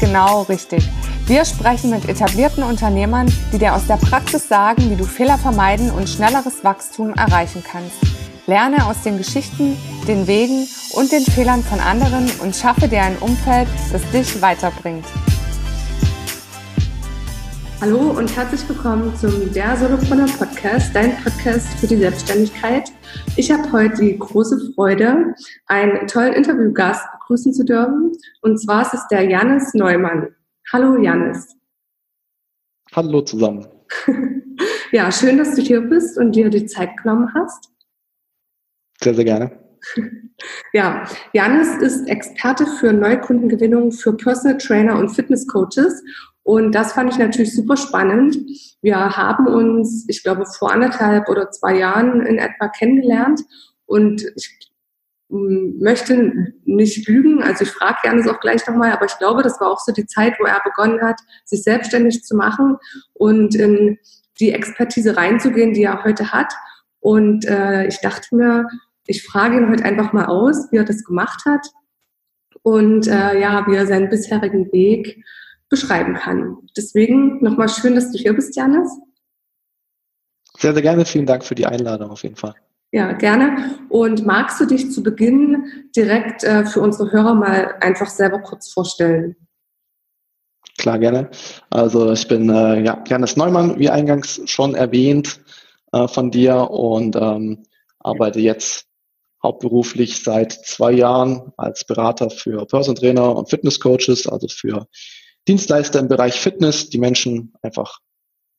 genau richtig. Wir sprechen mit etablierten Unternehmern, die dir aus der Praxis sagen, wie du Fehler vermeiden und schnelleres Wachstum erreichen kannst. Lerne aus den Geschichten, den Wegen und den Fehlern von anderen und schaffe dir ein Umfeld, das dich weiterbringt. Hallo und herzlich willkommen zum Der Solopreneur Podcast, dein Podcast für die Selbstständigkeit. Ich habe heute die große Freude, einen tollen Interviewgast begrüßen zu dürfen. Und zwar ist es der Janis Neumann. Hallo Janis. Hallo zusammen. ja, schön, dass du hier bist und dir die Zeit genommen hast. Sehr, sehr gerne. Ja, Janis ist Experte für Neukundengewinnung für Personal Trainer und Fitness Coaches und das fand ich natürlich super spannend. Wir haben uns, ich glaube, vor anderthalb oder zwei Jahren in etwa kennengelernt und ich hm, möchte nicht lügen, also ich frage Janis auch gleich nochmal, aber ich glaube, das war auch so die Zeit, wo er begonnen hat, sich selbstständig zu machen und in die Expertise reinzugehen, die er heute hat. Und äh, ich dachte mir, ich frage ihn heute einfach mal aus, wie er das gemacht hat und äh, ja, wie er seinen bisherigen Weg beschreiben kann. Deswegen nochmal schön, dass du hier bist, Janis. Sehr, sehr gerne. Vielen Dank für die Einladung auf jeden Fall. Ja, gerne. Und magst du dich zu Beginn direkt äh, für unsere Hörer mal einfach selber kurz vorstellen? Klar, gerne. Also ich bin äh, ja, Janis Neumann, wie eingangs schon erwähnt äh, von dir und ähm, arbeite jetzt hauptberuflich seit zwei Jahren als Berater für Person Trainer und Fitness Coaches, also für Dienstleister im Bereich Fitness, die Menschen einfach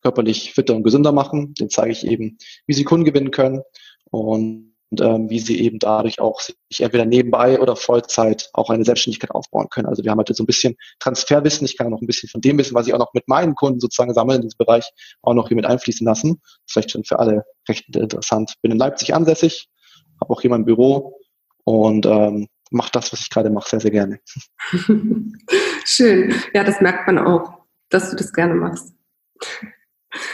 körperlich fitter und gesünder machen. Den zeige ich eben, wie sie Kunden gewinnen können und ähm, wie sie eben dadurch auch sich entweder nebenbei oder Vollzeit auch eine Selbstständigkeit aufbauen können. Also wir haben halt so ein bisschen Transferwissen. Ich kann auch noch ein bisschen von dem Wissen, was ich auch noch mit meinen Kunden sozusagen sammle in diesem Bereich, auch noch hier mit einfließen lassen. Vielleicht schon für alle recht interessant. Bin in Leipzig ansässig, habe auch hier mein Büro und ähm, mache das, was ich gerade mache, sehr, sehr gerne. Schön. Ja, das merkt man auch, dass du das gerne machst.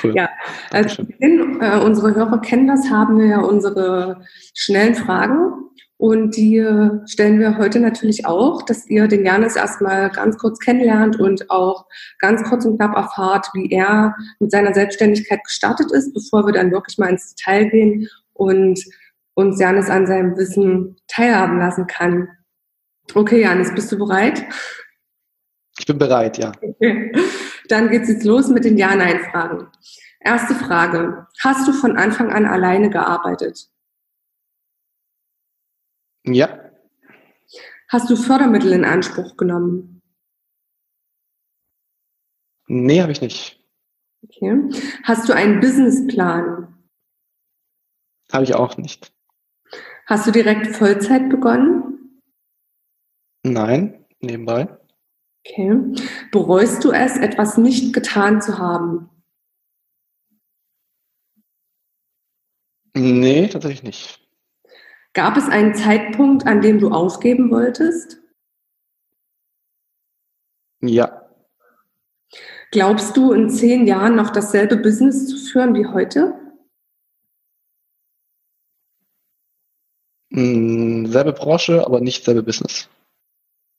Cool. Ja, also Beginn, äh, unsere Hörer kennen das, haben wir ja unsere schnellen Fragen und die äh, stellen wir heute natürlich auch, dass ihr den Janis erstmal ganz kurz kennenlernt und auch ganz kurz und knapp erfahrt, wie er mit seiner Selbstständigkeit gestartet ist, bevor wir dann wirklich mal ins Detail gehen und uns Janis an seinem Wissen teilhaben lassen kann. Okay, Janis, bist du bereit? Ich bin bereit, ja. Okay. Dann geht's jetzt los mit den Ja-Nein-Fragen. Erste Frage. Hast du von Anfang an alleine gearbeitet? Ja. Hast du Fördermittel in Anspruch genommen? Nee, habe ich nicht. Okay. Hast du einen Businessplan? Habe ich auch nicht. Hast du direkt Vollzeit begonnen? Nein, nebenbei. Okay. Bereust du es, etwas nicht getan zu haben? Nee, tatsächlich nicht. Gab es einen Zeitpunkt, an dem du aufgeben wolltest? Ja. Glaubst du, in zehn Jahren noch dasselbe Business zu führen wie heute? Hm, selbe Branche, aber nicht selbe Business.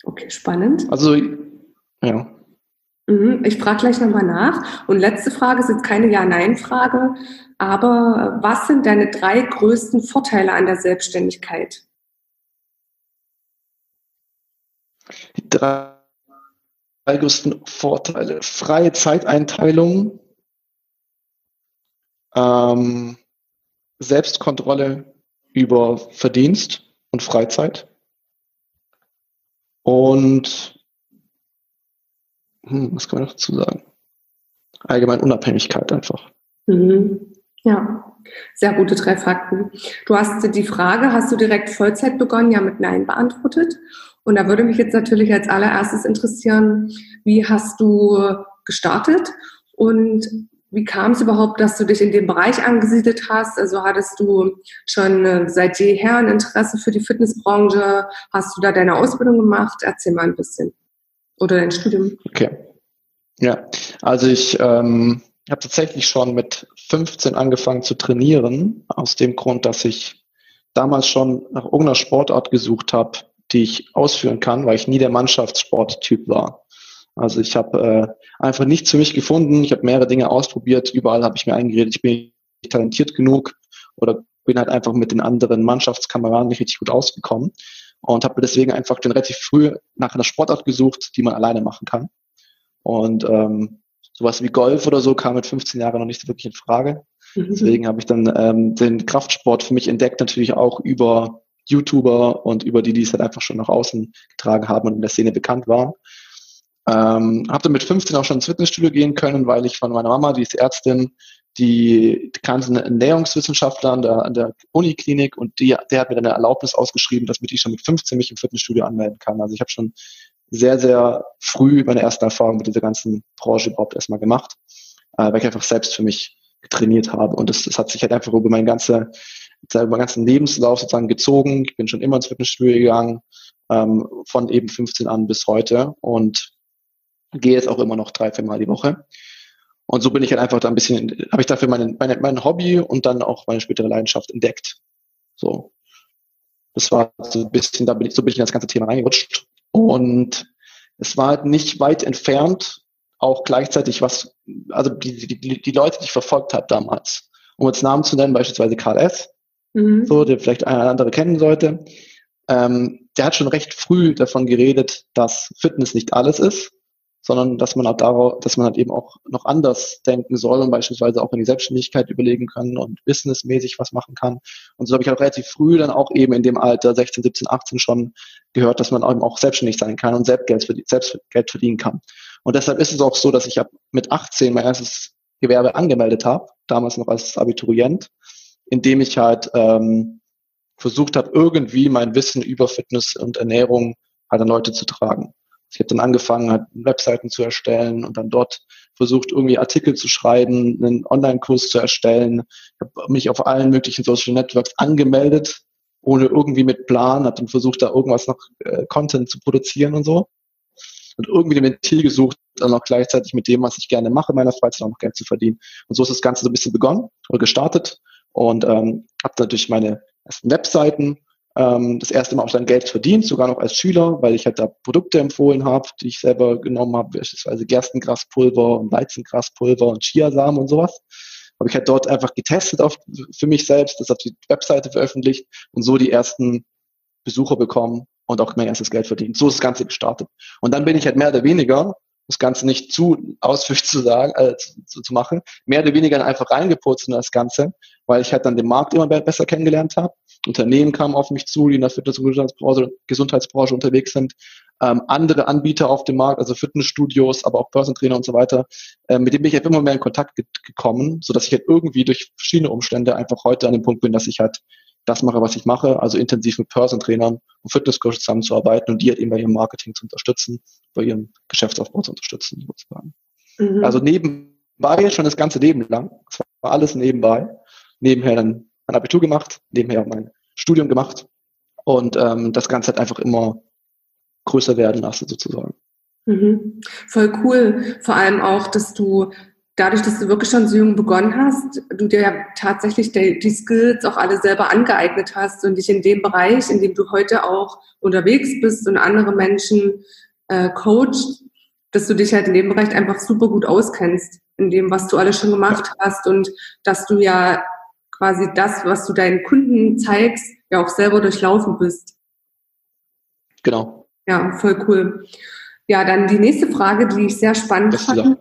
Okay, spannend. Also, ja. Mhm, ich frage gleich nochmal nach. Und letzte Frage ist jetzt keine Ja-Nein-Frage, aber was sind deine drei größten Vorteile an der Selbstständigkeit? Die drei, drei größten Vorteile. Freie Zeiteinteilung, ähm, Selbstkontrolle über Verdienst und Freizeit. Und hm, was kann man noch dazu sagen? Allgemein Unabhängigkeit einfach. Mhm. Ja, sehr gute drei Fakten. Du hast die Frage, hast du direkt Vollzeit begonnen? Ja, mit Nein beantwortet. Und da würde mich jetzt natürlich als allererstes interessieren, wie hast du gestartet und wie kam es überhaupt, dass du dich in dem Bereich angesiedelt hast? Also hattest du schon äh, seit jeher ein Interesse für die Fitnessbranche? Hast du da deine Ausbildung gemacht? Erzähl mal ein bisschen. Oder dein Studium. Okay. Ja, also ich ähm, habe tatsächlich schon mit 15 angefangen zu trainieren, aus dem Grund, dass ich damals schon nach irgendeiner Sportart gesucht habe, die ich ausführen kann, weil ich nie der Mannschaftssporttyp war. Also ich habe äh, einfach nichts für mich gefunden. Ich habe mehrere Dinge ausprobiert. Überall habe ich mir eingeredet, ich bin nicht talentiert genug oder bin halt einfach mit den anderen Mannschaftskameraden nicht richtig gut ausgekommen und habe deswegen einfach dann relativ früh nach einer Sportart gesucht, die man alleine machen kann. Und ähm, sowas wie Golf oder so kam mit 15 Jahren noch nicht wirklich in Frage. Mhm. Deswegen habe ich dann ähm, den Kraftsport für mich entdeckt, natürlich auch über YouTuber und über die, die es halt einfach schon nach außen getragen haben und in der Szene bekannt waren. Ähm, habe dann mit 15 auch schon ins Fitnessstudio gehen können, weil ich von meiner Mama, die ist Ärztin, die kannte einen Ernährungswissenschaftler an der, an der Uniklinik und die, der hat mir dann eine Erlaubnis ausgeschrieben, dass ich schon mit 15 mich im Fitnessstudio anmelden kann. Also ich habe schon sehr, sehr früh meine ersten Erfahrungen mit dieser ganzen Branche überhaupt erstmal gemacht, äh, weil ich einfach selbst für mich trainiert habe. Und das, das hat sich halt einfach über meinen ganze, über meinen ganzen Lebenslauf sozusagen gezogen. Ich bin schon immer ins Fitnessstudio gegangen, ähm, von eben 15 an bis heute und gehe jetzt auch immer noch drei, vier Mal die Woche. Und so bin ich halt einfach da ein bisschen, habe ich dafür mein, mein, mein Hobby und dann auch meine spätere Leidenschaft entdeckt. So. Das war so ein bisschen, da bin ich, so bin ich in das ganze Thema reingerutscht. Und es war halt nicht weit entfernt, auch gleichzeitig was, also die, die, die Leute, die ich verfolgt habe damals, um jetzt Namen zu nennen, beispielsweise Karl S., mhm. so, der vielleicht einer oder andere kennen sollte, ähm, der hat schon recht früh davon geredet, dass Fitness nicht alles ist, sondern dass man halt darauf, dass man halt eben auch noch anders denken soll und beispielsweise auch in die Selbstständigkeit überlegen kann und businessmäßig was machen kann. Und so habe ich halt relativ früh dann auch eben in dem Alter 16, 17, 18 schon gehört, dass man eben auch selbstständig sein kann und selbst Geld, verdienen, selbst Geld verdienen kann. Und deshalb ist es auch so, dass ich mit 18 mein erstes Gewerbe angemeldet habe, damals noch als Abiturient, indem ich halt ähm, versucht habe, irgendwie mein Wissen über Fitness und Ernährung halt an Leute zu tragen. Ich habe dann angefangen, halt Webseiten zu erstellen und dann dort versucht, irgendwie Artikel zu schreiben, einen Online-Kurs zu erstellen. Ich habe mich auf allen möglichen Social Networks angemeldet, ohne irgendwie mit Plan, habe dann versucht, da irgendwas noch äh, Content zu produzieren und so. Und irgendwie den Ventil gesucht, dann auch gleichzeitig mit dem, was ich gerne mache in meiner Freizeit, auch noch Geld zu verdienen. Und so ist das Ganze so ein bisschen begonnen oder gestartet und ähm, habe natürlich meine ersten Webseiten ähm, das erste Mal auch dann Geld verdient, sogar noch als Schüler, weil ich halt da Produkte empfohlen habe, die ich selber genommen habe, beispielsweise Gerstengraspulver und Weizengraspulver und Chiasamen und sowas. Habe ich halt dort einfach getestet auf, für mich selbst, das auf die Webseite veröffentlicht und so die ersten Besucher bekommen und auch mein erstes Geld verdient. So ist das Ganze gestartet. Und dann bin ich halt mehr oder weniger, das Ganze nicht zu ausführlich zu sagen, äh, zu, zu machen, mehr oder weniger einfach reingeputzt in das Ganze, weil ich halt dann den Markt immer besser kennengelernt habe. Unternehmen kamen auf mich zu, die in der Fitness- und Gesundheitsbranche, Gesundheitsbranche unterwegs sind, ähm, andere Anbieter auf dem Markt, also Fitnessstudios, aber auch Börsentrainer und so weiter, äh, mit denen bin ich halt immer mehr in Kontakt ge gekommen, so dass ich halt irgendwie durch verschiedene Umstände einfach heute an dem Punkt bin, dass ich halt das mache, was ich mache, also intensiv mit Börsentrainern und Fitnesscoaches zusammenzuarbeiten und die halt eben bei ihrem Marketing zu unterstützen, bei ihrem Geschäftsaufbau zu unterstützen, sozusagen. Mhm. Also nebenbei schon das ganze Leben lang. Es war alles nebenbei. Nebenher dann mein Abitur gemacht, nebenher mein Studium gemacht und ähm, das Ganze hat einfach immer größer werden lassen sozusagen. Mhm. Voll cool. Vor allem auch, dass du dadurch, dass du wirklich schon so jung begonnen hast, du dir ja tatsächlich die, die Skills auch alle selber angeeignet hast und dich in dem Bereich, in dem du heute auch unterwegs bist und andere Menschen äh, coachst, dass du dich halt in dem Bereich einfach super gut auskennst, in dem, was du alles schon gemacht hast und dass du ja quasi das, was du deinen Kunden zeigst, ja auch selber durchlaufen bist. Genau. Ja, voll cool. Ja, dann die nächste Frage, die ich sehr spannend fand,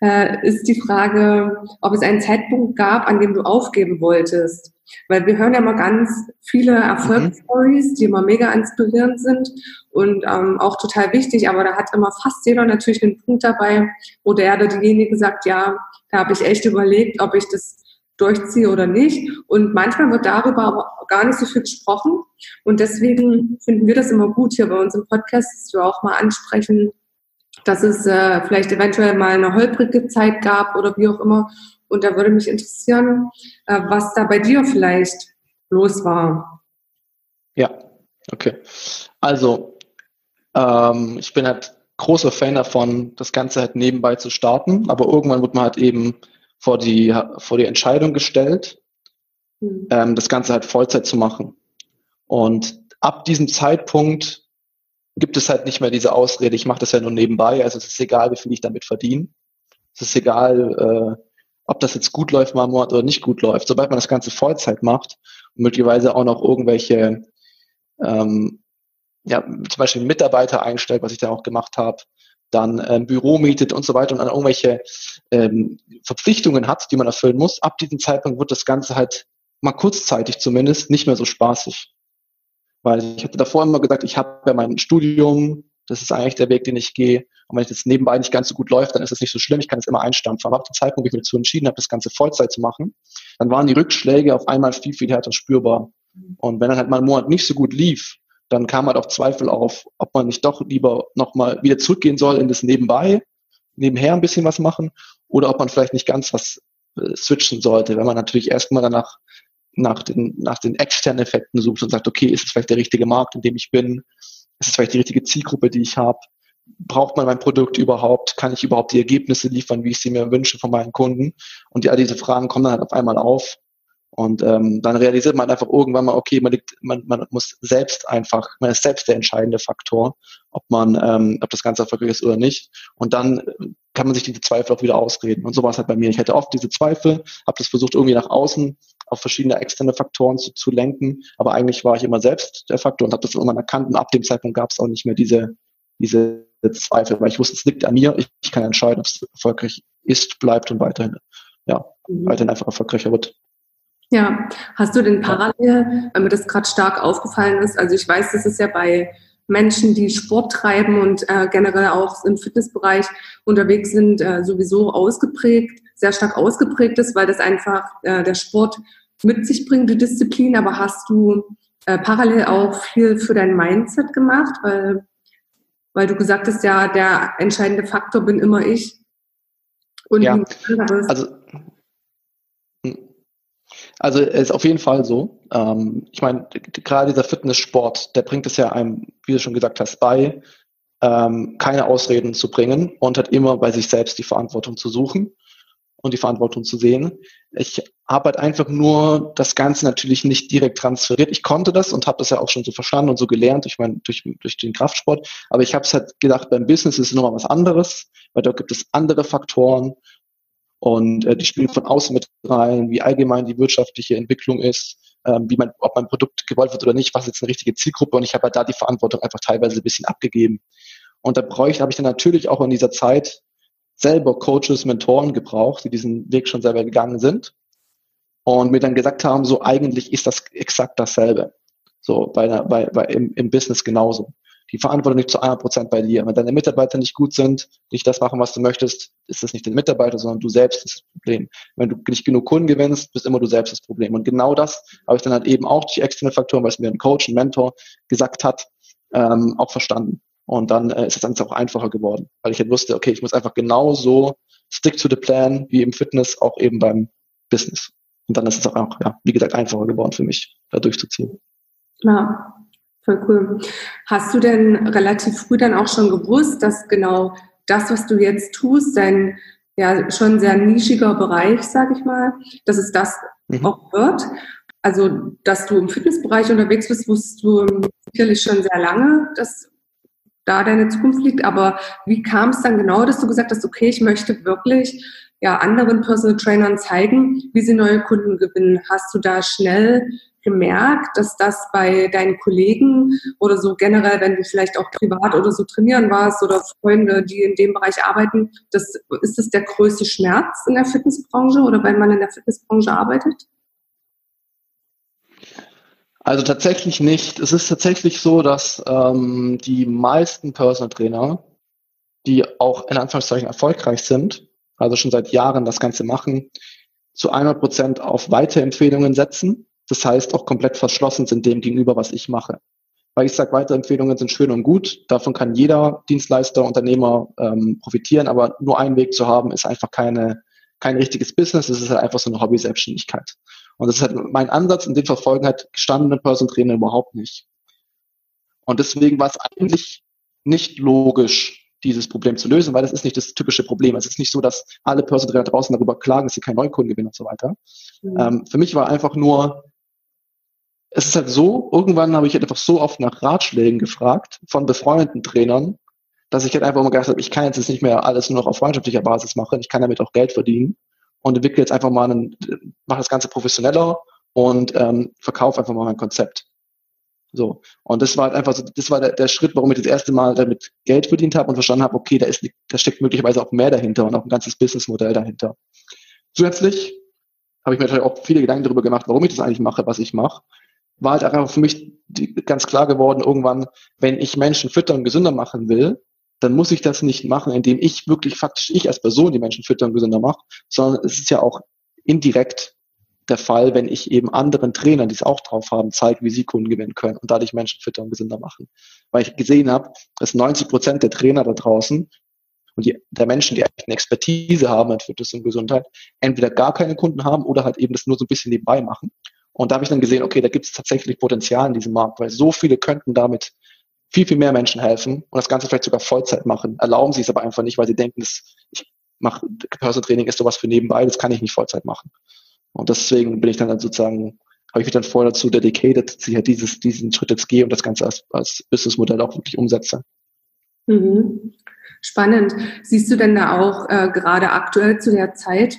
äh, ist die Frage, ob es einen Zeitpunkt gab, an dem du aufgeben wolltest. Weil wir hören ja mal ganz viele Erfolgsstories, mhm. die immer mega inspirierend sind und ähm, auch total wichtig, aber da hat immer fast jeder natürlich einen Punkt dabei, wo der oder diejenige sagt, ja, da habe ich echt überlegt, ob ich das durchziehe oder nicht. Und manchmal wird darüber aber gar nicht so viel gesprochen. Und deswegen finden wir das immer gut hier bei uns im Podcast, dass wir auch mal ansprechen, dass es äh, vielleicht eventuell mal eine holprige Zeit gab oder wie auch immer. Und da würde mich interessieren, äh, was da bei dir vielleicht los war. Ja, okay. Also, ähm, ich bin halt großer Fan davon, das Ganze halt nebenbei zu starten, aber irgendwann wird man halt eben vor die, vor die Entscheidung gestellt, mhm. ähm, das Ganze halt Vollzeit zu machen. Und ab diesem Zeitpunkt gibt es halt nicht mehr diese Ausrede, ich mache das ja nur nebenbei, also es ist egal, wie viel ich damit verdiene. Es ist egal, äh, ob das jetzt gut läuft mal im Monat oder nicht gut läuft. Sobald man das Ganze Vollzeit macht und möglicherweise auch noch irgendwelche ähm, ja, zum Beispiel Mitarbeiter einstellt, was ich da auch gemacht habe, dann ein Büro mietet und so weiter und dann irgendwelche ähm, Verpflichtungen hat, die man erfüllen muss, ab diesem Zeitpunkt wird das Ganze halt mal kurzzeitig zumindest nicht mehr so spaßig. Weil ich hatte davor immer gesagt, ich habe ja mein Studium, das ist eigentlich der Weg, den ich gehe. Und wenn jetzt nebenbei nicht ganz so gut läuft, dann ist es nicht so schlimm, ich kann es immer einstampfen. Aber ab dem Zeitpunkt, wo ich mich dazu entschieden habe, das Ganze Vollzeit zu machen, dann waren die Rückschläge auf einmal viel, viel härter spürbar. Und wenn dann halt mal ein Monat nicht so gut lief, dann kam halt auch Zweifel auf, ob man nicht doch lieber nochmal wieder zurückgehen soll in das Nebenbei, nebenher ein bisschen was machen, oder ob man vielleicht nicht ganz was äh, switchen sollte, wenn man natürlich erstmal danach nach den, nach den externen Effekten sucht und sagt, okay, ist es vielleicht der richtige Markt, in dem ich bin? Ist es vielleicht die richtige Zielgruppe, die ich habe? Braucht man mein Produkt überhaupt? Kann ich überhaupt die Ergebnisse liefern, wie ich sie mir wünsche von meinen Kunden? Und die, all diese Fragen kommen dann halt auf einmal auf. Und ähm, dann realisiert man einfach irgendwann mal, okay, man, liegt, man, man muss selbst einfach, man ist selbst der entscheidende Faktor, ob man, ähm, ob das Ganze erfolgreich ist oder nicht. Und dann äh, kann man sich diese Zweifel auch wieder ausreden. Und so war es halt bei mir. Ich hatte oft diese Zweifel, habe das versucht irgendwie nach außen auf verschiedene externe Faktoren zu, zu lenken, aber eigentlich war ich immer selbst der Faktor und habe das irgendwann erkannt. Und ab dem Zeitpunkt gab es auch nicht mehr diese diese Zweifel, weil ich wusste, es liegt an mir. Ich, ich kann entscheiden, ob es erfolgreich ist, bleibt und weiterhin, ja, mhm. weiterhin einfach erfolgreicher wird. Ja, hast du denn parallel, weil mir das gerade stark aufgefallen ist, also ich weiß, das ist ja bei Menschen, die Sport treiben und äh, generell auch im Fitnessbereich unterwegs sind, äh, sowieso ausgeprägt, sehr stark ausgeprägt ist, weil das einfach äh, der Sport mit sich bringt, die Disziplin. Aber hast du äh, parallel auch viel für dein Mindset gemacht, weil, weil du gesagt hast, ja, der entscheidende Faktor bin immer ich. Und ja, also also es ist auf jeden Fall so. Ähm, ich meine, gerade dieser Fitnesssport, der bringt es ja einem, wie du schon gesagt hast, bei, ähm, keine Ausreden zu bringen und hat immer bei sich selbst die Verantwortung zu suchen und die Verantwortung zu sehen. Ich habe halt einfach nur das Ganze natürlich nicht direkt transferiert. Ich konnte das und habe das ja auch schon so verstanden und so gelernt durch, mein, durch, durch den Kraftsport. Aber ich habe es halt gedacht, beim Business ist es nochmal was anderes, weil dort gibt es andere Faktoren und äh, die spielen von außen mit rein, wie allgemein die wirtschaftliche Entwicklung ist, ähm, wie man, ob mein Produkt gewollt wird oder nicht, was jetzt eine richtige Zielgruppe und ich habe halt da die Verantwortung einfach teilweise ein bisschen abgegeben. Und da bräuchte, habe ich dann natürlich auch in dieser Zeit selber Coaches, Mentoren gebraucht, die diesen Weg schon selber gegangen sind und mir dann gesagt haben, so eigentlich ist das exakt dasselbe. So bei, bei, bei im, im Business genauso die Verantwortung nicht zu 100 Prozent bei dir. Wenn deine Mitarbeiter nicht gut sind, nicht das machen, was du möchtest, ist das nicht den Mitarbeiter, sondern du selbst das Problem. Wenn du nicht genug Kunden gewinnst, bist immer du selbst das Problem. Und genau das habe ich dann halt eben auch durch externe Faktoren, es mir ein Coach, ein Mentor gesagt hat, ähm, auch verstanden. Und dann äh, ist es dann auch einfacher geworden, weil ich halt wusste, okay, ich muss einfach genauso stick to the plan wie im Fitness, auch eben beim Business. Und dann ist es auch, ja, wie gesagt, einfacher geworden für mich, da durchzuziehen. Ja, Voll cool. Hast du denn relativ früh dann auch schon gewusst, dass genau das, was du jetzt tust, dein ja schon sehr nischiger Bereich, sag ich mal, dass es das mhm. auch wird? Also, dass du im Fitnessbereich unterwegs bist, wusstest du sicherlich schon sehr lange, dass da deine Zukunft liegt. Aber wie kam es dann genau, dass du gesagt hast, okay, ich möchte wirklich ja anderen Personal Trainern zeigen, wie sie neue Kunden gewinnen? Hast du da schnell gemerkt, dass das bei deinen Kollegen oder so generell, wenn du vielleicht auch privat oder so trainieren warst oder Freunde, die in dem Bereich arbeiten, das, ist das der größte Schmerz in der Fitnessbranche oder wenn man in der Fitnessbranche arbeitet? Also tatsächlich nicht. Es ist tatsächlich so, dass ähm, die meisten Personal Trainer, die auch in Anführungszeichen erfolgreich sind, also schon seit Jahren das Ganze machen, zu 100 Prozent auf Weiterempfehlungen setzen. Das heißt, auch komplett verschlossen sind dem gegenüber, was ich mache. Weil ich sage, Weiterempfehlungen sind schön und gut. Davon kann jeder Dienstleister, Unternehmer ähm, profitieren. Aber nur einen Weg zu haben, ist einfach keine, kein richtiges Business. Es ist halt einfach so eine Hobby-Selbstständigkeit. Und das ist halt mein Ansatz. Und den verfolgen halt gestandene Personal Trainer überhaupt nicht. Und deswegen war es eigentlich nicht logisch, dieses Problem zu lösen, weil das ist nicht das typische Problem. Es ist nicht so, dass alle Personal Trainer draußen darüber klagen, dass sie keinen Neukunden gewinnen und so weiter. Mhm. Ähm, für mich war einfach nur, es ist halt so, irgendwann habe ich halt einfach so oft nach Ratschlägen gefragt von befreundeten Trainern, dass ich halt einfach mal gedacht habe, ich kann jetzt nicht mehr alles nur noch auf freundschaftlicher Basis machen, ich kann damit auch Geld verdienen und entwickle jetzt einfach mal einen, mache das Ganze professioneller und ähm, verkaufe einfach mal mein Konzept. So. Und das war halt einfach so, das war der, der Schritt, warum ich das erste Mal damit Geld verdient habe und verstanden habe, okay, da ist, da steckt möglicherweise auch mehr dahinter und auch ein ganzes Businessmodell dahinter. Zusätzlich habe ich mir natürlich auch viele Gedanken darüber gemacht, warum ich das eigentlich mache, was ich mache. War halt einfach für mich ganz klar geworden, irgendwann, wenn ich Menschen füttern und gesünder machen will, dann muss ich das nicht machen, indem ich wirklich faktisch ich als Person die Menschen füttern und gesünder mache, sondern es ist ja auch indirekt der Fall, wenn ich eben anderen Trainern, die es auch drauf haben, zeige, wie sie Kunden gewinnen können und dadurch Menschen fitter und gesünder machen. Weil ich gesehen habe, dass 90 Prozent der Trainer da draußen und die, der Menschen, die eine Expertise haben in Fitness und Gesundheit, entweder gar keine Kunden haben oder halt eben das nur so ein bisschen nebenbei machen. Und da habe ich dann gesehen, okay, da gibt es tatsächlich Potenzial in diesem Markt, weil so viele könnten damit viel, viel mehr Menschen helfen und das Ganze vielleicht sogar Vollzeit machen. Erlauben sie es aber einfach nicht, weil sie denken, das, ich mache Personal Training ist sowas für nebenbei, das kann ich nicht Vollzeit machen. Und deswegen bin ich dann, dann sozusagen, habe ich mich dann voll dazu dedicated, dass ich halt dieses, diesen Schritt jetzt gehe und das Ganze als, als Businessmodell auch wirklich umsetze. Mhm. Spannend. Siehst du denn da auch äh, gerade aktuell zu der Zeit,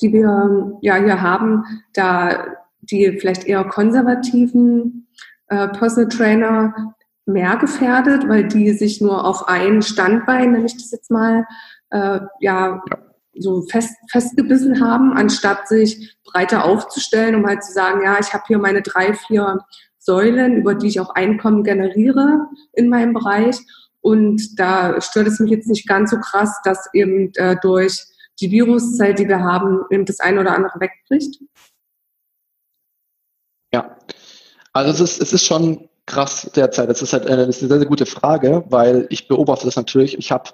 die wir ja hier haben, da die vielleicht eher konservativen äh, Personal Trainer mehr gefährdet, weil die sich nur auf ein Standbein, nenne ich das jetzt mal, äh, ja, ja, so fest, festgebissen haben, anstatt sich breiter aufzustellen, um halt zu sagen, ja, ich habe hier meine drei, vier Säulen, über die ich auch Einkommen generiere in meinem Bereich. Und da stört es mich jetzt nicht ganz so krass, dass eben äh, durch die Viruszeit, die wir haben, eben das eine oder andere wegbricht. Ja, also es ist, es ist schon krass derzeit. Das ist halt eine, ist eine sehr, sehr gute Frage, weil ich beobachte das natürlich. Ich habe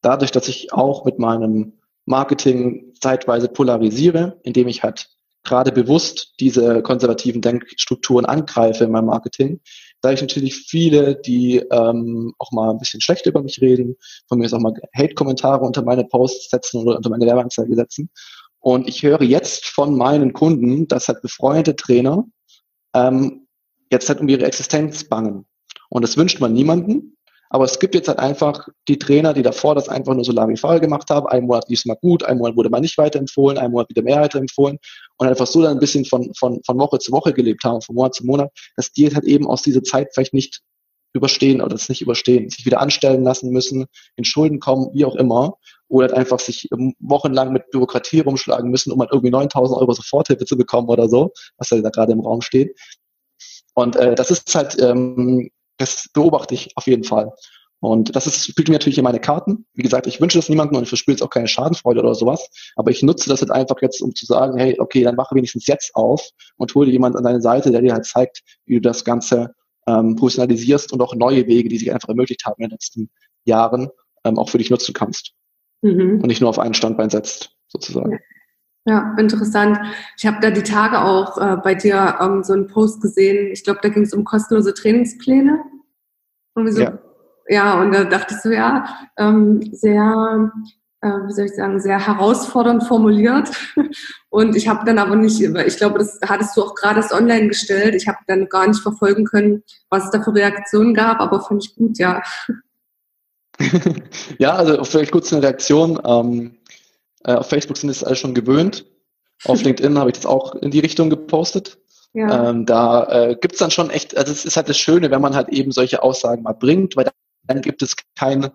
dadurch, dass ich auch mit meinem Marketing zeitweise polarisiere, indem ich halt gerade bewusst diese konservativen Denkstrukturen angreife in meinem Marketing, da ich natürlich viele, die ähm, auch mal ein bisschen schlecht über mich reden, von mir ist auch mal Hate-Kommentare unter meine Posts setzen oder unter meine Werbeanzeige setzen. Und ich höre jetzt von meinen Kunden, dass halt befreundete Trainer ähm, jetzt halt um ihre Existenz bangen. Und das wünscht man niemanden. Aber es gibt jetzt halt einfach die Trainer, die davor das einfach nur so Larifal gemacht haben. Ein Monat lief es mal gut, ein Monat wurde mal nicht weiterempfohlen, ein Monat wieder mehr weiterempfohlen und einfach so dann ein bisschen von, von, von Woche zu Woche gelebt haben, von Monat zu Monat, dass die halt eben aus dieser Zeit vielleicht nicht überstehen oder das nicht überstehen, sich wieder anstellen lassen müssen, in Schulden kommen, wie auch immer, oder halt einfach sich wochenlang mit Bürokratie rumschlagen müssen, um halt irgendwie 9000 Euro Soforthilfe zu bekommen oder so, was da gerade im Raum steht. Und äh, das ist halt ähm, das beobachte ich auf jeden Fall. Und das ist, spielt mir natürlich in meine Karten. Wie gesagt, ich wünsche das niemandem und ich verspüre jetzt auch keine Schadenfreude oder sowas. Aber ich nutze das halt einfach jetzt, um zu sagen, hey, okay, dann mache wenigstens jetzt auf und hole dir jemand an deine Seite, der dir halt zeigt, wie du das Ganze ähm, professionalisierst und auch neue Wege, die sich einfach ermöglicht haben in den letzten Jahren, ähm, auch für dich nutzen kannst. Mhm. Und nicht nur auf einen Standbein setzt, sozusagen. Ja, interessant. Ich habe da die Tage auch äh, bei dir ähm, so einen Post gesehen. Ich glaube, da ging es um kostenlose Trainingspläne. So, ja. ja, und da dachte ich so, ja, ähm, sehr, äh, wie soll ich sagen, sehr herausfordernd formuliert. Und ich habe dann aber nicht, ich glaube, das hattest du auch gerade online gestellt. Ich habe dann gar nicht verfolgen können, was es da für Reaktionen gab, aber fand ich gut, ja. ja, also vielleicht kurz eine Reaktion. Ähm, äh, auf Facebook sind es alle schon gewöhnt. Auf LinkedIn habe ich das auch in die Richtung gepostet. Ja. Ähm, da äh, gibt es dann schon echt, also es ist halt das Schöne, wenn man halt eben solche Aussagen mal bringt, weil dann gibt es kein,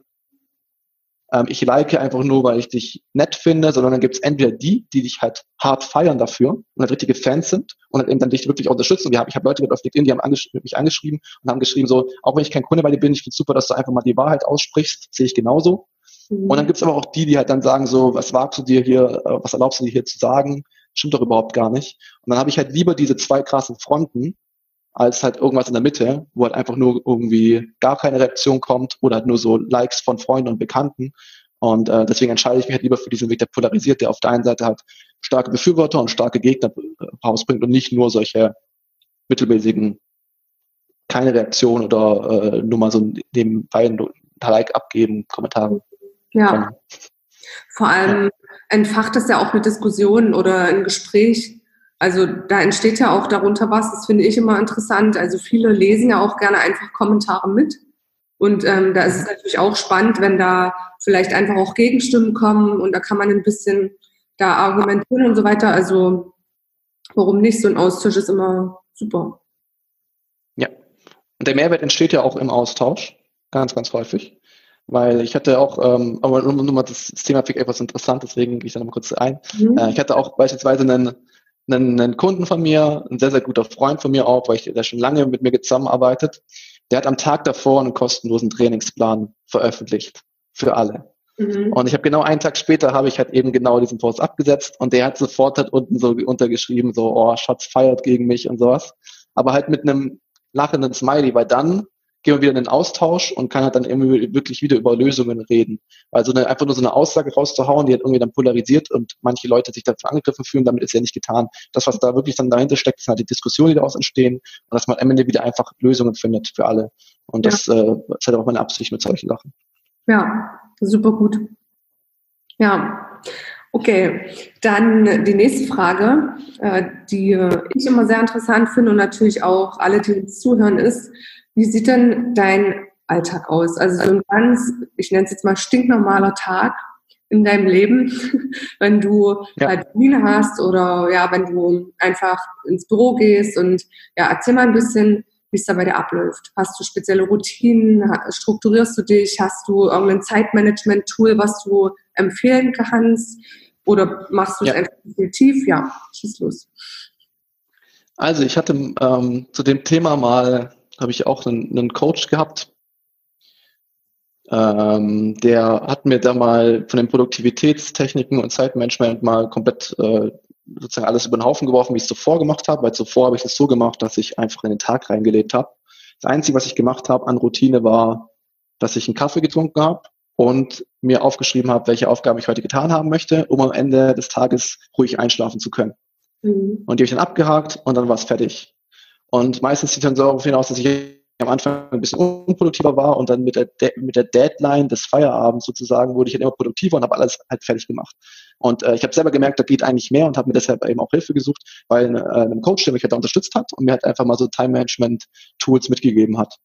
ähm, ich like einfach nur, weil ich dich nett finde, sondern dann gibt es entweder die, die dich halt hart feiern dafür und halt richtige Fans sind und halt eben dann dich wirklich unterstützen. Und ich habe hab Leute auf LinkedIn, die haben angesch mich angeschrieben und haben geschrieben so, auch wenn ich kein Kunde bei dir bin, ich finde super, dass du einfach mal die Wahrheit aussprichst, sehe ich genauso. Und dann mhm. gibt's aber auch die, die halt dann sagen so, was wagst du dir hier, äh, was erlaubst du dir hier zu sagen? stimmt doch überhaupt gar nicht. Und dann habe ich halt lieber diese zwei krassen Fronten, als halt irgendwas in der Mitte, wo halt einfach nur irgendwie gar keine Reaktion kommt oder halt nur so Likes von Freunden und Bekannten. Und äh, deswegen entscheide ich mich halt lieber für diesen Weg, der polarisiert, der auf der einen Seite halt starke Befürworter und starke Gegner äh, rausbringt und nicht nur solche mittelmäßigen, keine Reaktion oder äh, nur mal so nebenbei ein Like abgeben, Kommentare. Ja. Vor allem ja. entfacht das ja auch eine Diskussion oder ein Gespräch. Also da entsteht ja auch darunter was, das finde ich immer interessant. Also viele lesen ja auch gerne einfach Kommentare mit. Und ähm, da ist es natürlich auch spannend, wenn da vielleicht einfach auch Gegenstimmen kommen und da kann man ein bisschen da argumentieren und so weiter. Also warum nicht? So ein Austausch ist immer super. Ja. Und der Mehrwert entsteht ja auch im Austausch, ganz, ganz häufig. Weil ich hatte auch, ähm, aber nur, mal das, das Thema finde etwas interessant, deswegen gehe ich da nochmal kurz ein. Mhm. Äh, ich hatte auch beispielsweise einen, einen, einen Kunden von mir, ein sehr, sehr guter Freund von mir auch, weil ich der schon lange mit mir zusammenarbeitet. Der hat am Tag davor einen kostenlosen Trainingsplan veröffentlicht für alle. Mhm. Und ich habe genau einen Tag später habe ich halt eben genau diesen Post abgesetzt und der hat sofort halt unten so untergeschrieben, so, oh, Schatz feiert gegen mich und sowas. Aber halt mit einem lachenden Smiley, weil dann gehen wir wieder in den Austausch und kann halt dann irgendwie wirklich wieder über Lösungen reden. Also eine, einfach nur so eine Aussage rauszuhauen, die halt irgendwie dann polarisiert und manche Leute sich dafür angegriffen fühlen, damit ist ja nicht getan. Das, was da wirklich dann dahinter steckt, sind halt die Diskussionen, die daraus entstehen und dass man am Ende wieder einfach Lösungen findet für alle. Und das ja. äh, ist halt auch meine Absicht mit solchen Sachen. Ja, super gut. Ja. Okay, dann die nächste Frage, äh, die ich immer sehr interessant finde und natürlich auch alle, die uns zuhören, ist, wie sieht denn dein Alltag aus? Also so ein ganz, ich nenne es jetzt mal stinknormaler Tag in deinem Leben, wenn du ja. halt Termine hast oder ja, wenn du einfach ins Büro gehst und ja, erzähl mal ein bisschen, wie es da bei dir abläuft. Hast du spezielle Routinen? Strukturierst du dich? Hast du irgendein Zeitmanagement-Tool, was du empfehlen kannst? Oder machst du es ja. einfach intuitiv? Ja, schieß los. Also ich hatte ähm, zu dem Thema mal habe ich auch einen, einen Coach gehabt, ähm, der hat mir da mal von den Produktivitätstechniken und Zeitmanagement mal komplett äh, sozusagen alles über den Haufen geworfen, wie ich es zuvor gemacht habe, weil zuvor habe ich es so gemacht, dass ich einfach in den Tag reingelebt habe. Das Einzige, was ich gemacht habe an Routine war, dass ich einen Kaffee getrunken habe und mir aufgeschrieben habe, welche Aufgaben ich heute getan haben möchte, um am Ende des Tages ruhig einschlafen zu können. Mhm. Und die habe ich dann abgehakt und dann war es fertig. Und meistens sieht dann so darauf hinaus, dass ich am Anfang ein bisschen unproduktiver war und dann mit der, De mit der Deadline des Feierabends sozusagen wurde ich halt immer produktiver und habe alles halt fertig gemacht. Und äh, ich habe selber gemerkt, da geht eigentlich mehr und habe mir deshalb eben auch Hilfe gesucht, weil äh, einem Coach, der mich halt da unterstützt hat und mir halt einfach mal so Time-Management-Tools mitgegeben hat.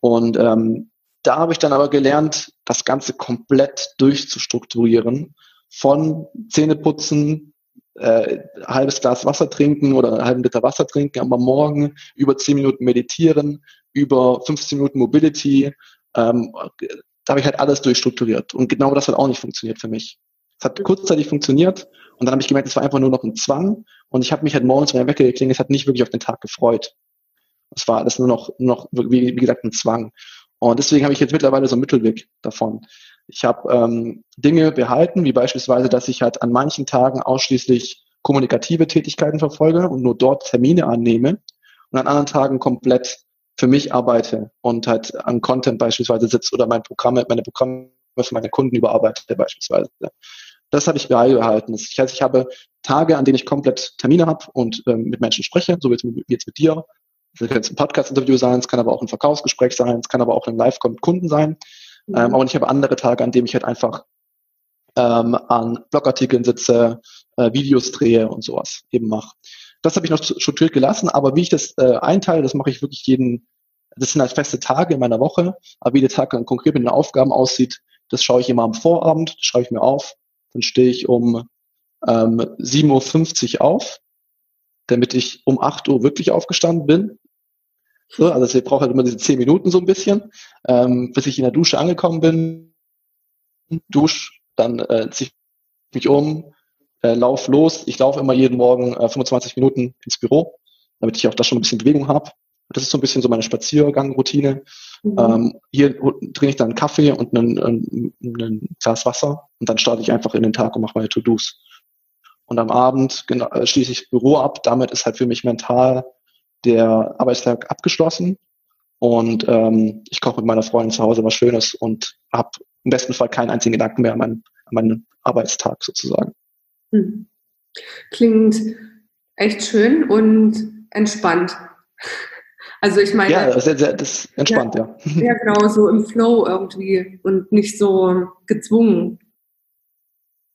Und ähm, da habe ich dann aber gelernt, das Ganze komplett durchzustrukturieren. Von Zähneputzen äh, halbes Glas Wasser trinken oder einen halben Liter Wasser trinken am Morgen, über 10 Minuten meditieren, über 15 Minuten Mobility. Ähm, da habe ich halt alles durchstrukturiert. Und genau das hat auch nicht funktioniert für mich. Es hat kurzzeitig funktioniert und dann habe ich gemerkt, es war einfach nur noch ein Zwang und ich habe mich halt morgens, wenn er weggeklingelt es hat nicht wirklich auf den Tag gefreut. Es war alles nur noch, noch wie, wie gesagt, ein Zwang. Und deswegen habe ich jetzt mittlerweile so einen Mittelweg davon. Ich habe ähm, Dinge behalten, wie beispielsweise, dass ich halt an manchen Tagen ausschließlich kommunikative Tätigkeiten verfolge und nur dort Termine annehme und an anderen Tagen komplett für mich arbeite und halt an Content beispielsweise sitze oder mein Programme, meine Programme für meine Kunden überarbeite beispielsweise. Das habe ich beibehalten. Das heißt, ich habe Tage, an denen ich komplett Termine habe und ähm, mit Menschen spreche, so wie jetzt mit dir. Das kann jetzt ein Podcast-Interview sein, es kann aber auch ein Verkaufsgespräch sein, es kann aber auch ein Live-Call mit Kunden sein. Mhm. Ähm, aber ich habe andere Tage, an denen ich halt einfach ähm, an Blogartikeln sitze, äh, Videos drehe und sowas eben mache. Das habe ich noch strukturiert gelassen, aber wie ich das äh, einteile, das mache ich wirklich jeden, das sind halt feste Tage in meiner Woche, aber wie der Tag dann konkret mit den Aufgaben aussieht, das schaue ich immer am Vorabend, schreibe ich mir auf, dann stehe ich um ähm, 7.50 Uhr auf, damit ich um 8 Uhr wirklich aufgestanden bin. So, also ich brauche halt immer diese 10 Minuten so ein bisschen, ähm, bis ich in der Dusche angekommen bin, dusch, dann äh, ziehe ich mich um, äh, lauf los. Ich laufe immer jeden Morgen äh, 25 Minuten ins Büro, damit ich auch da schon ein bisschen Bewegung habe. Das ist so ein bisschen so meine Spaziergangroutine. Mhm. Ähm, hier trinke ich dann einen Kaffee und einen, einen, einen Glas Wasser und dann starte ich einfach in den Tag und mache meine To-Dos. und am Abend genau, äh, schließe ich das Büro ab. Damit ist halt für mich mental der Arbeitstag abgeschlossen und ähm, ich koche mit meiner Freundin zu Hause was Schönes und habe im besten Fall keinen einzigen Gedanken mehr an meinen, an meinen Arbeitstag sozusagen. Hm. Klingt echt schön und entspannt. Also ich meine. Ja, sehr, sehr, das ist entspannt, ja. Ja, ja genau, so im Flow irgendwie und nicht so gezwungen.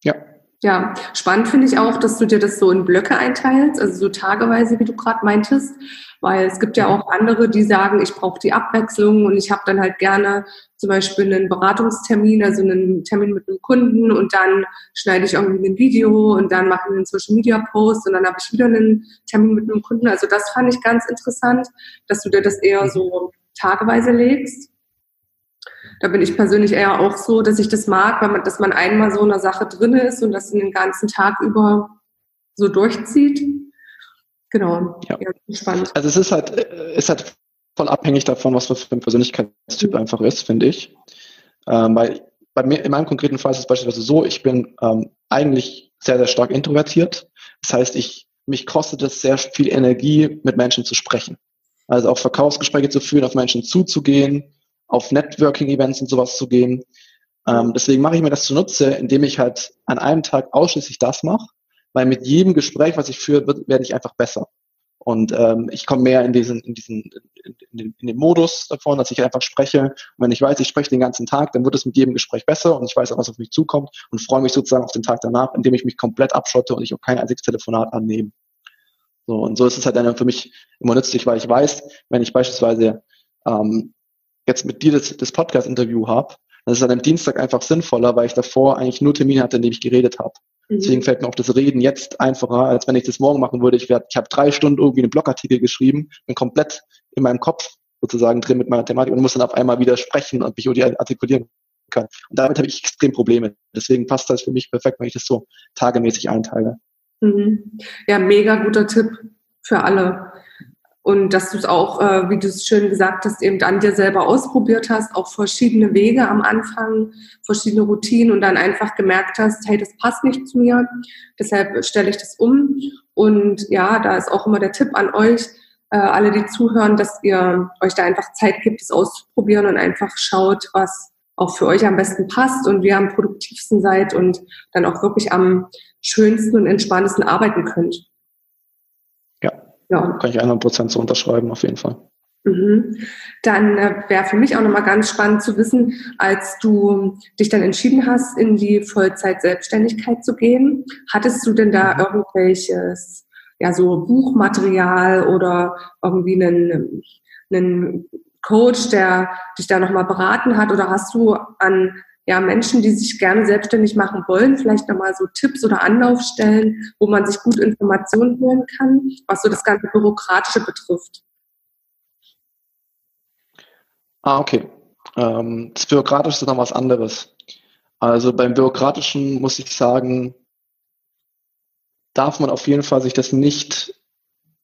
Ja. Ja, spannend finde ich auch, dass du dir das so in Blöcke einteilst, also so tageweise, wie du gerade meintest, weil es gibt ja auch andere, die sagen, ich brauche die Abwechslung und ich habe dann halt gerne zum Beispiel einen Beratungstermin, also einen Termin mit einem Kunden und dann schneide ich irgendwie ein Video und dann mache ich einen Social Media Post und dann habe ich wieder einen Termin mit einem Kunden. Also das fand ich ganz interessant, dass du dir das eher so tageweise legst. Da bin ich persönlich eher auch so, dass ich das mag, weil man, dass man einmal so in einer Sache drin ist und das den ganzen Tag über so durchzieht. Genau. Ja. spannend. Also es ist halt, äh, ist halt voll abhängig davon, was für ein Persönlichkeitstyp mhm. einfach ist, finde ich. Ähm, weil bei mir, in meinem konkreten Fall ist es beispielsweise so, ich bin ähm, eigentlich sehr, sehr stark introvertiert. Das heißt, ich, mich kostet es sehr viel Energie, mit Menschen zu sprechen. Also auch Verkaufsgespräche zu führen, auf Menschen zuzugehen, auf Networking-Events und sowas zu gehen. Ähm, deswegen mache ich mir das zunutze, indem ich halt an einem Tag ausschließlich das mache weil mit jedem Gespräch, was ich führe, werde ich einfach besser. Und ähm, ich komme mehr in diesen, in diesen, in, den, in den Modus davon, dass ich einfach spreche. Und wenn ich weiß, ich spreche den ganzen Tag, dann wird es mit jedem Gespräch besser und ich weiß auch, was auf mich zukommt und freue mich sozusagen auf den Tag danach, indem ich mich komplett abschotte und ich auch kein einziges Telefonat annehme. So, und so ist es halt dann für mich immer nützlich, weil ich weiß, wenn ich beispielsweise ähm, jetzt mit dir das, das Podcast-Interview habe, dann ist es dann am Dienstag einfach sinnvoller, weil ich davor eigentlich nur Termine hatte, in dem ich geredet habe. Deswegen mhm. fällt mir auch das Reden jetzt einfacher, als wenn ich das morgen machen würde. Ich, werd, ich habe drei Stunden irgendwie einen Blogartikel geschrieben, bin komplett in meinem Kopf sozusagen drin mit meiner Thematik und muss dann auf einmal wieder sprechen und mich irgendwie artikulieren können. Und damit habe ich extrem Probleme. Deswegen passt das für mich perfekt, wenn ich das so tagemäßig einteile. Mhm. Ja, mega guter Tipp für alle. Und dass du es auch, äh, wie du es schön gesagt hast, eben an dir selber ausprobiert hast, auch verschiedene Wege am Anfang, verschiedene Routinen und dann einfach gemerkt hast, hey, das passt nicht zu mir, deshalb stelle ich das um. Und ja, da ist auch immer der Tipp an euch, äh, alle, die zuhören, dass ihr euch da einfach Zeit gibt, es auszuprobieren und einfach schaut, was auch für euch am besten passt und wie ihr am produktivsten seid und dann auch wirklich am schönsten und entspanntesten arbeiten könnt. Ja. Kann ich 100% so unterschreiben, auf jeden Fall. Mhm. Dann äh, wäre für mich auch nochmal ganz spannend zu wissen, als du dich dann entschieden hast, in die Vollzeit-Selbstständigkeit zu gehen, hattest du denn da mhm. irgendwelches, ja, so Buchmaterial oder irgendwie einen, einen Coach, der dich da nochmal beraten hat oder hast du an ja, Menschen, die sich gerne selbstständig machen wollen, vielleicht nochmal so Tipps oder Anlaufstellen, wo man sich gut Informationen holen kann, was so das ganze Bürokratische betrifft. Ah, okay. Ähm, das Bürokratische ist noch was anderes. Also beim Bürokratischen muss ich sagen, darf man auf jeden Fall sich das nicht,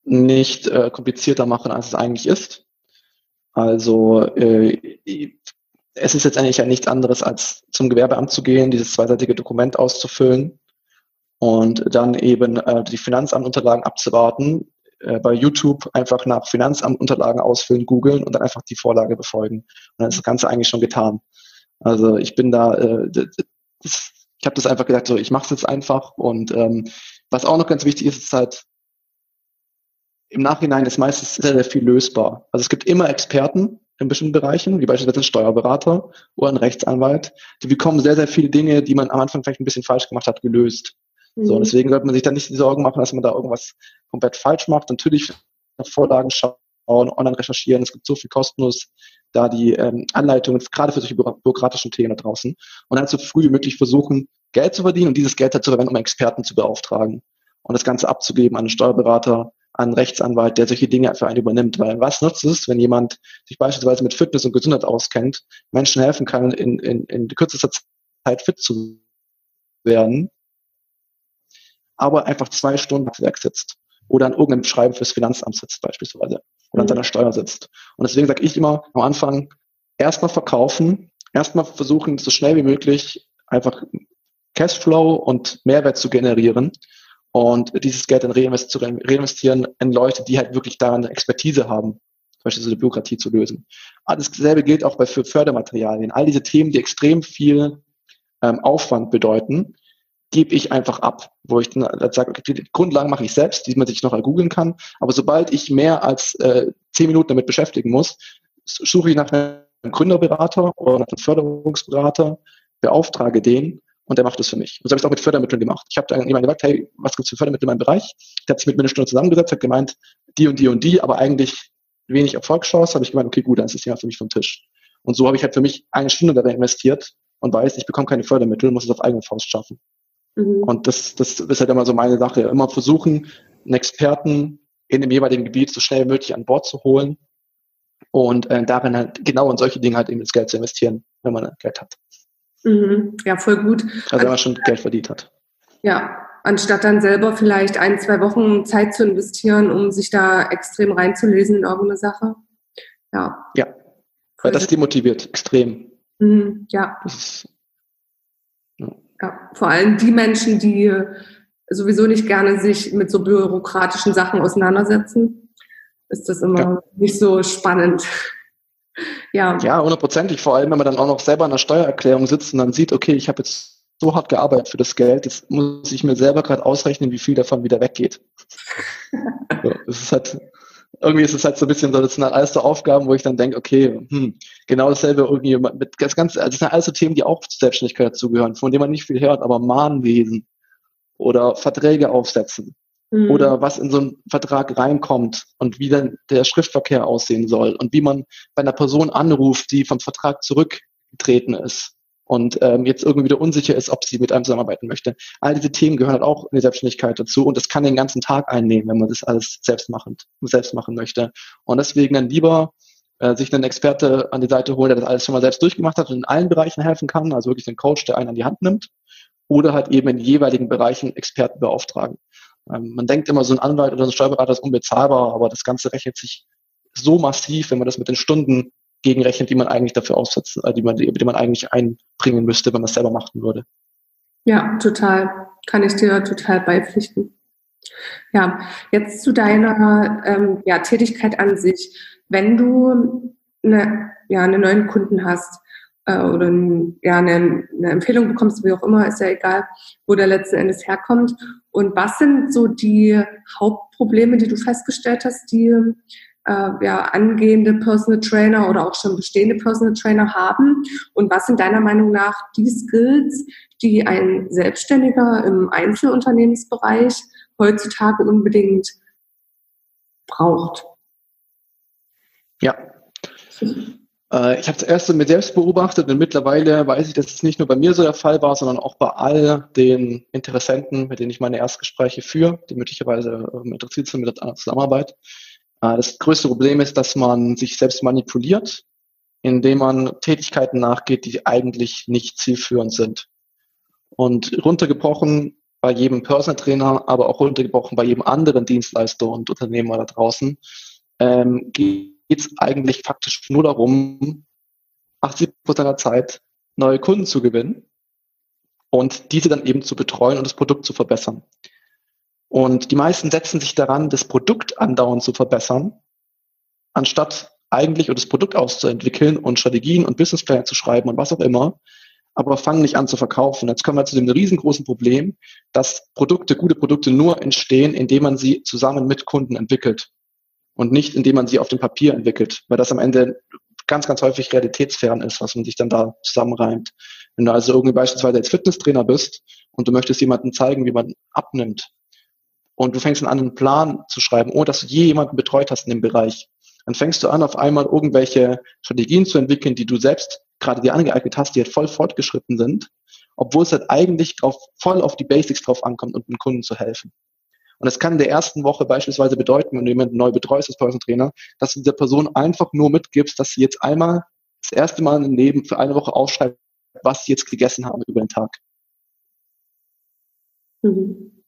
nicht äh, komplizierter machen, als es eigentlich ist. Also äh, es ist jetzt eigentlich ja nichts anderes, als zum Gewerbeamt zu gehen, dieses zweiseitige Dokument auszufüllen und dann eben äh, die Finanzamtunterlagen abzuwarten. Äh, bei YouTube einfach nach Finanzamtunterlagen ausfüllen, googeln und dann einfach die Vorlage befolgen. Und dann ist das Ganze eigentlich schon getan. Also ich bin da, äh, das, ich habe das einfach gesagt, so ich mache es jetzt einfach. Und ähm, was auch noch ganz wichtig ist, ist halt im Nachhinein ist meistens sehr, sehr viel lösbar. Also es gibt immer Experten, in bestimmten Bereichen, wie beispielsweise ein Steuerberater oder ein Rechtsanwalt, die bekommen sehr, sehr viele Dinge, die man am Anfang vielleicht ein bisschen falsch gemacht hat, gelöst. Mhm. So, deswegen sollte man sich dann nicht die Sorgen machen, dass man da irgendwas komplett falsch macht. Natürlich Vorlagen schauen, online recherchieren. Es gibt so viel kostenlos da die ähm, Anleitungen, gerade für solche bürokratischen Themen da draußen. Und dann so früh wie möglich versuchen, Geld zu verdienen und dieses Geld halt zu verwenden, um Experten zu beauftragen und das Ganze abzugeben an einen Steuerberater, an Rechtsanwalt, der solche Dinge für einen übernimmt. Weil was nutzt es, wenn jemand sich beispielsweise mit Fitness und Gesundheit auskennt, Menschen helfen kann, in, in, in kürzester Zeit fit zu werden, aber einfach zwei Stunden am Werk sitzt oder an irgendeinem Schreiben fürs Finanzamt sitzt beispielsweise oder an mhm. seiner Steuer sitzt. Und deswegen sage ich immer am Anfang, erstmal verkaufen, erstmal versuchen, so schnell wie möglich einfach Cashflow und Mehrwert zu generieren und dieses Geld dann reinvestieren in Leute, die halt wirklich daran Expertise haben, zum Beispiel so eine Bürokratie zu lösen. Alles dasselbe gilt auch bei für Fördermaterialien. All diese Themen, die extrem viel ähm, Aufwand bedeuten, gebe ich einfach ab, wo ich dann sage, okay, die Grundlagen mache ich selbst, die man sich noch googeln kann. Aber sobald ich mehr als äh, zehn Minuten damit beschäftigen muss, suche ich nach einem Gründerberater oder nach einem Förderungsberater, beauftrage den und der macht das für mich. Und so habe ich es auch mit Fördermitteln gemacht. Ich habe dann jemand gesagt, hey, was gibt es für Fördermittel in meinem Bereich? Der hat sich mit mir eine Stunde zusammengesetzt, hat gemeint, die und die und die, aber eigentlich wenig Erfolgschance, habe ich gemeint, okay, gut, dann ist das Thema für mich vom Tisch. Und so habe ich halt für mich eine Stunde darin investiert und weiß, ich bekomme keine Fördermittel, muss es auf eigene Faust schaffen. Mhm. Und das, das ist halt immer so meine Sache. Immer versuchen, einen Experten in dem jeweiligen Gebiet so schnell wie möglich an Bord zu holen und äh, darin halt genau in solche Dinge halt eben das Geld zu investieren, wenn man Geld hat. Mhm. Ja, voll gut. Also wenn man schon Geld verdient hat. Ja, anstatt dann selber vielleicht ein, zwei Wochen Zeit zu investieren, um sich da extrem reinzulesen in irgendeine Sache. Ja. Ja, weil das demotiviert extrem. Mhm. Ja. Ist, ja. ja. Vor allem die Menschen, die sowieso nicht gerne sich mit so bürokratischen Sachen auseinandersetzen, ist das immer ja. nicht so spannend. Ja. Ja, hundertprozentig. Vor allem, wenn man dann auch noch selber in der Steuererklärung sitzt und dann sieht, okay, ich habe jetzt so hart gearbeitet für das Geld, jetzt muss ich mir selber gerade ausrechnen, wie viel davon wieder weggeht. so, das ist halt, irgendwie ist es halt so ein bisschen so, das sind halt alles so Aufgaben, wo ich dann denke, okay, hm, genau dasselbe irgendwie mit das ganze, also das sind alles so Themen, die auch zur Selbstständigkeit dazugehören, von denen man nicht viel hört, aber Mahnwesen oder Verträge aufsetzen mhm. oder was in so einen Vertrag reinkommt und wie dann der Schriftverkehr aussehen soll und wie man bei einer Person anruft, die vom Vertrag zurückgetreten ist und ähm, jetzt irgendwie wieder unsicher ist, ob sie mit einem zusammenarbeiten möchte. All diese Themen gehören halt auch in die Selbstständigkeit dazu und das kann den ganzen Tag einnehmen, wenn man das alles selbst machen, selbst machen möchte. Und deswegen dann lieber äh, sich einen Experte an die Seite holen, der das alles schon mal selbst durchgemacht hat und in allen Bereichen helfen kann, also wirklich einen Coach, der einen an die Hand nimmt, oder halt eben in jeweiligen Bereichen Experten beauftragen. Ähm, man denkt immer, so ein Anwalt oder so ein Steuerberater ist unbezahlbar, aber das Ganze rechnet sich so massiv, wenn man das mit den Stunden gegenrechnet, die man eigentlich dafür aussetzt, äh, die man, die, man eigentlich einbringen müsste, wenn man es selber machen würde. Ja, total. Kann ich dir total beipflichten. Ja, jetzt zu deiner ähm, ja, Tätigkeit an sich. Wenn du eine, ja, einen neuen Kunden hast, äh, oder ja, eine, eine Empfehlung bekommst, wie auch immer, ist ja egal, wo der letzten Endes herkommt. Und was sind so die Hauptprobleme, die du festgestellt hast, die äh, ja, angehende Personal Trainer oder auch schon bestehende Personal Trainer haben? Und was sind deiner Meinung nach die Skills, die ein Selbstständiger im Einzelunternehmensbereich heutzutage unbedingt braucht? Ja, äh, ich habe zuerst so mit selbst beobachtet und mittlerweile weiß ich, dass es nicht nur bei mir so der Fall war, sondern auch bei all den Interessenten, mit denen ich meine Erstgespräche führe, die möglicherweise ähm, interessiert sind mit der Zusammenarbeit. Äh, das größte Problem ist, dass man sich selbst manipuliert, indem man Tätigkeiten nachgeht, die eigentlich nicht zielführend sind. Und runtergebrochen bei jedem Personal Trainer, aber auch runtergebrochen bei jedem anderen Dienstleister und Unternehmer da draußen, ähm, geht geht es eigentlich faktisch nur darum, 80 Prozent der Zeit neue Kunden zu gewinnen und diese dann eben zu betreuen und das Produkt zu verbessern. Und die meisten setzen sich daran, das Produkt andauernd zu verbessern, anstatt eigentlich das Produkt auszuentwickeln und Strategien und Businesspläne zu schreiben und was auch immer, aber fangen nicht an zu verkaufen. Jetzt kommen wir zu dem riesengroßen Problem, dass Produkte, gute Produkte nur entstehen, indem man sie zusammen mit Kunden entwickelt und nicht, indem man sie auf dem Papier entwickelt, weil das am Ende ganz, ganz häufig realitätsfern ist, was man sich dann da zusammenreimt. Wenn du also irgendwie beispielsweise als Fitnesstrainer bist und du möchtest jemandem zeigen, wie man abnimmt und du fängst an, einen Plan zu schreiben, ohne dass du je jemanden betreut hast in dem Bereich, dann fängst du an, auf einmal irgendwelche Strategien zu entwickeln, die du selbst gerade dir angeeignet hast, die halt voll fortgeschritten sind, obwohl es halt eigentlich drauf, voll auf die Basics drauf ankommt, um dem Kunden zu helfen. Und das kann in der ersten Woche beispielsweise bedeuten, wenn du jemanden neu betreust als Personal Trainer, dass du dieser Person einfach nur mitgibst, dass sie jetzt einmal das erste Mal im Leben für eine Woche aufschreibt, was sie jetzt gegessen haben über den Tag. Mhm.